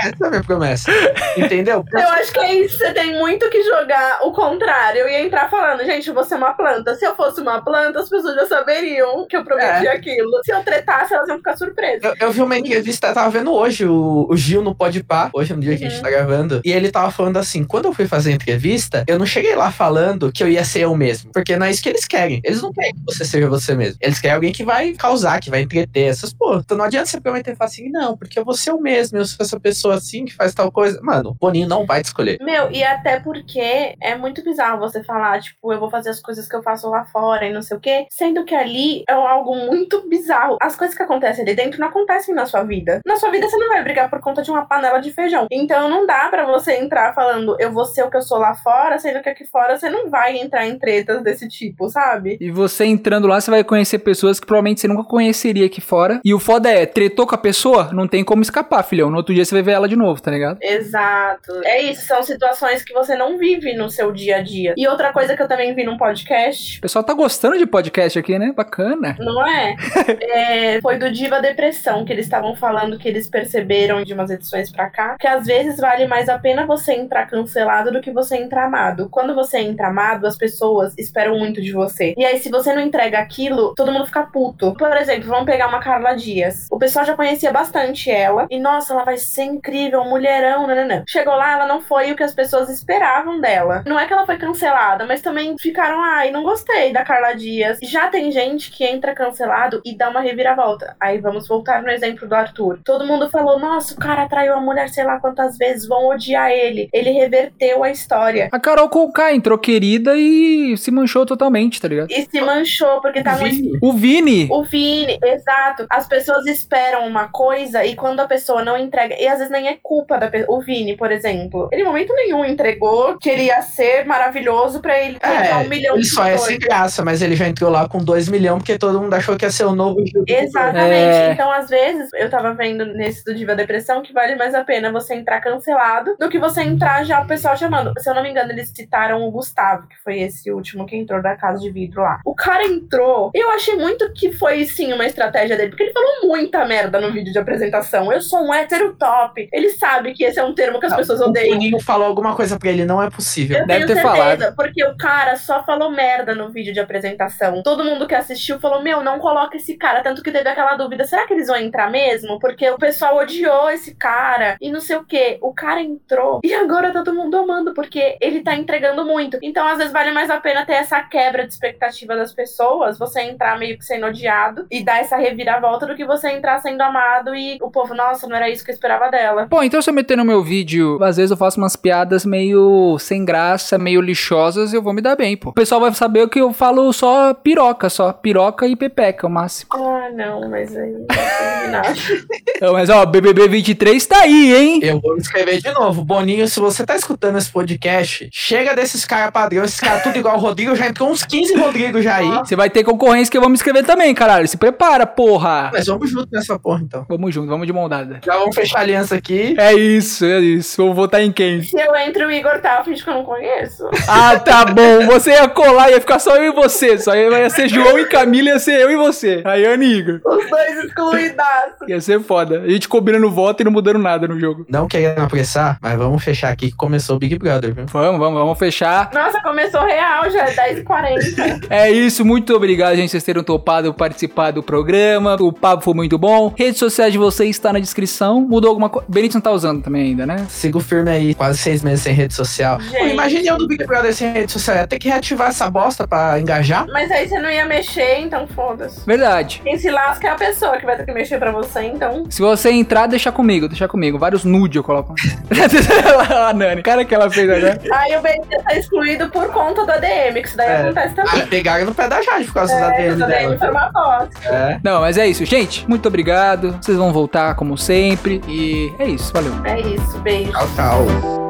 Essa é a minha promessa. Entendeu? Eu acho que é isso, você tem muito que jogar o contrário. Eu ia entrar falando, gente, eu vou ser uma planta. Se eu fosse uma planta, as pessoas já saberiam que eu prometi aquilo. Se eu tretasse, elas iam ficar surpresas. Eu, eu vi uma entrevista, eu tava vendo hoje o, o Gil no Podpah, hoje no dia que a gente Uhum. tá gravando, e ele tava falando assim, quando eu fui fazer a entrevista, eu não cheguei lá falando que eu ia ser eu mesmo, porque não é isso que eles querem. Eles não querem que você seja você mesmo. Eles querem alguém que vai causar, que vai entreter, essas porra. Então não adianta você prometer e falar assim, não, porque eu vou ser eu mesmo, eu sou essa pessoa assim, que faz tal coisa. Mano, o Boninho não vai te escolher. Meu, e até porque é muito bizarro você falar, tipo, eu vou fazer as coisas que eu faço lá fora e não sei o quê, sendo que ali é algo muito bizarro. As coisas que acontecem ali dentro não acontecem na sua vida. Na sua vida você não vai brigar por conta de uma panela de feijão. Então não dá pra você entrar falando, eu vou ser o que eu sou lá fora, sendo que aqui fora você não vai entrar em tretas desse tipo, sabe? E você entrando lá, você vai conhecer pessoas que provavelmente você nunca conheceria aqui fora. E o foda é, tretou com a pessoa, não tem como escapar, filhão. No outro dia você vai ver ela de novo, tá ligado? Exato. É isso, são situações que você não vive no seu dia a dia. E outra coisa que eu também vi num podcast O pessoal tá gostando de podcast aqui, né? Bacana. Não é? É, Foi do Diva Depressão que eles estavam falando que eles perceberam de umas edições pra cá que às vezes vale mais a pena você entrar cancelado do que você entrar amado. Quando você entra amado, as pessoas esperam muito de você. E aí, se você não entrega aquilo, todo mundo fica puto. Por exemplo, vamos pegar uma Carla Dias. O pessoal já conhecia bastante ela. E nossa, ela vai ser incrível, mulherão, nananã. Chegou lá, ela não foi o que as pessoas esperavam dela. Não é que ela foi cancelada, mas também ficaram, ai, não gostei da Carla Dias. Já tem gente que entra cancelado e dá uma reviravolta. Aí vamos voltar no exemplo do Arthur. Todo mundo falou, nossa, o cara traiu a mulher sei lá quantas vezes, vão odiar ele. Ele reverteu a história. A Carol Conká entrou querida e se manchou totalmente, tá ligado? E se manchou porque tá muito Vini, O Vini. O Vini, exato. As pessoas esperam uma coisa e quando a pessoa não entrega, e às vezes nem é culpa da pessoa. O Vini, por exemplo, ele em momento nenhum entregou, queria ser maravilhoso pra ele É, um milhão ele de só é sem graça, mas ele já entrou lá com 2 milhões porque todo mundo achou que ia ser o novo Gil Vigor. Exatamente. É. Então, às vezes, eu tava vendo nesse do Diva Depressão que vale mais a pena você entrar cancelado do que você entrar já o pessoal chamando. Se eu não me engano, eles citaram o Gustavo, que foi esse último que entrou da casa de vidro lá. O cara entrou. Eu achei muito que foi sim uma estratégia dele, porque ele falou muita merda no vídeo de apresentação. Eu sou um hétero top. Ele sabe que esse é um termo que as Não, pessoas O odeiam. Boninho falou alguma coisa pra ele, não é possível. Eu Deve tenho ter certeza, porque o cara só falou merda no vídeo de apresentação. Todo mundo que assistiu falou: Meu, não coloca esse cara. Tanto que teve aquela dúvida: será que eles vão entrar mesmo? Porque o pessoal odiou esse cara e não sei o que. O cara entrou e agora todo mundo amando, porque ele tá entregando muito. Então, às vezes, vale mais a pena ter essa quebra de expectativa das pessoas, você entrar meio que sendo odiado e dar essa reviravolta do que você entrar sendo amado e o povo, nossa, não era isso que eu esperava dela. Bom, então se eu meter no meu vídeo, às vezes eu faço umas piadas meio sem graça, meio lixosas, eu vou me dar bem, pô. O pessoal vai saber que eu falo só piroca, só piroca e pepeca, o máximo. Ah, não, mas aí Então, Mas ó, BBB 23 tá aí, hein? Eu vou me inscrever de novo. Boninho, se você tá escutando esse podcast, chega desses caras padrão, esses caras tudo igual o Rodrigo, já entrou uns 15 Rodrigo já aí. Você vai ter concorrência que eu vou me inscrever também, caralho. Se prepara, porra. Mas vamos junto nessa porra, então. Vamos junto, vamos de mão dada. Já vamos fechar a aliança aqui. É isso, é isso. Vou votar em quem? Se eu entro o Igor tá, eu finge que eu não conheço. Ah, tá bom. Você ia colar, ia ficar só eu e você. Só ia ser João e Camila, ia ser eu e você. Rayane e Igor. Os dois excluídos. Ia ser foda. A gente combinando voto e não mudando nada no jogo. Não querendo apressar, mas vamos fechar aqui que começou o Big Brother, viu? Vamos, vamos, vamos fechar. Nossa, começou real, já é 10h40. É isso, muito obrigado, gente, vocês terem topado participar do programa. O papo foi muito bom. Redes sociais de vocês está na descrição. Mudou alguma coisa? Benito não tá usando também ainda, né? Sigo firme aí, quase seis meses sem rede social. Gente. Imagine eu do Big Brother sem rede social. Ia ter que reativar essa bosta pra engajar. Mas aí você não ia mexer, então foda-se. Verdade. Quem se lasca é a pessoa que vai ter que mexer pra você, então. Se você entrar, deixa comigo, deixa comigo. Vários nude eu coloco. a Nani. Cara que ela fez agora. Aí o Benito tá excluído por conta do ADM, que isso daí É. acontece também. Ah, pegaram no pé da Jade por causa da É, DM o ADM dela. foi uma bosta. É. Não, mas é isso, gente. Muito obrigado. Vocês vão voltar como sempre. E é isso, valeu. É isso, beijo. Tchau, tchau.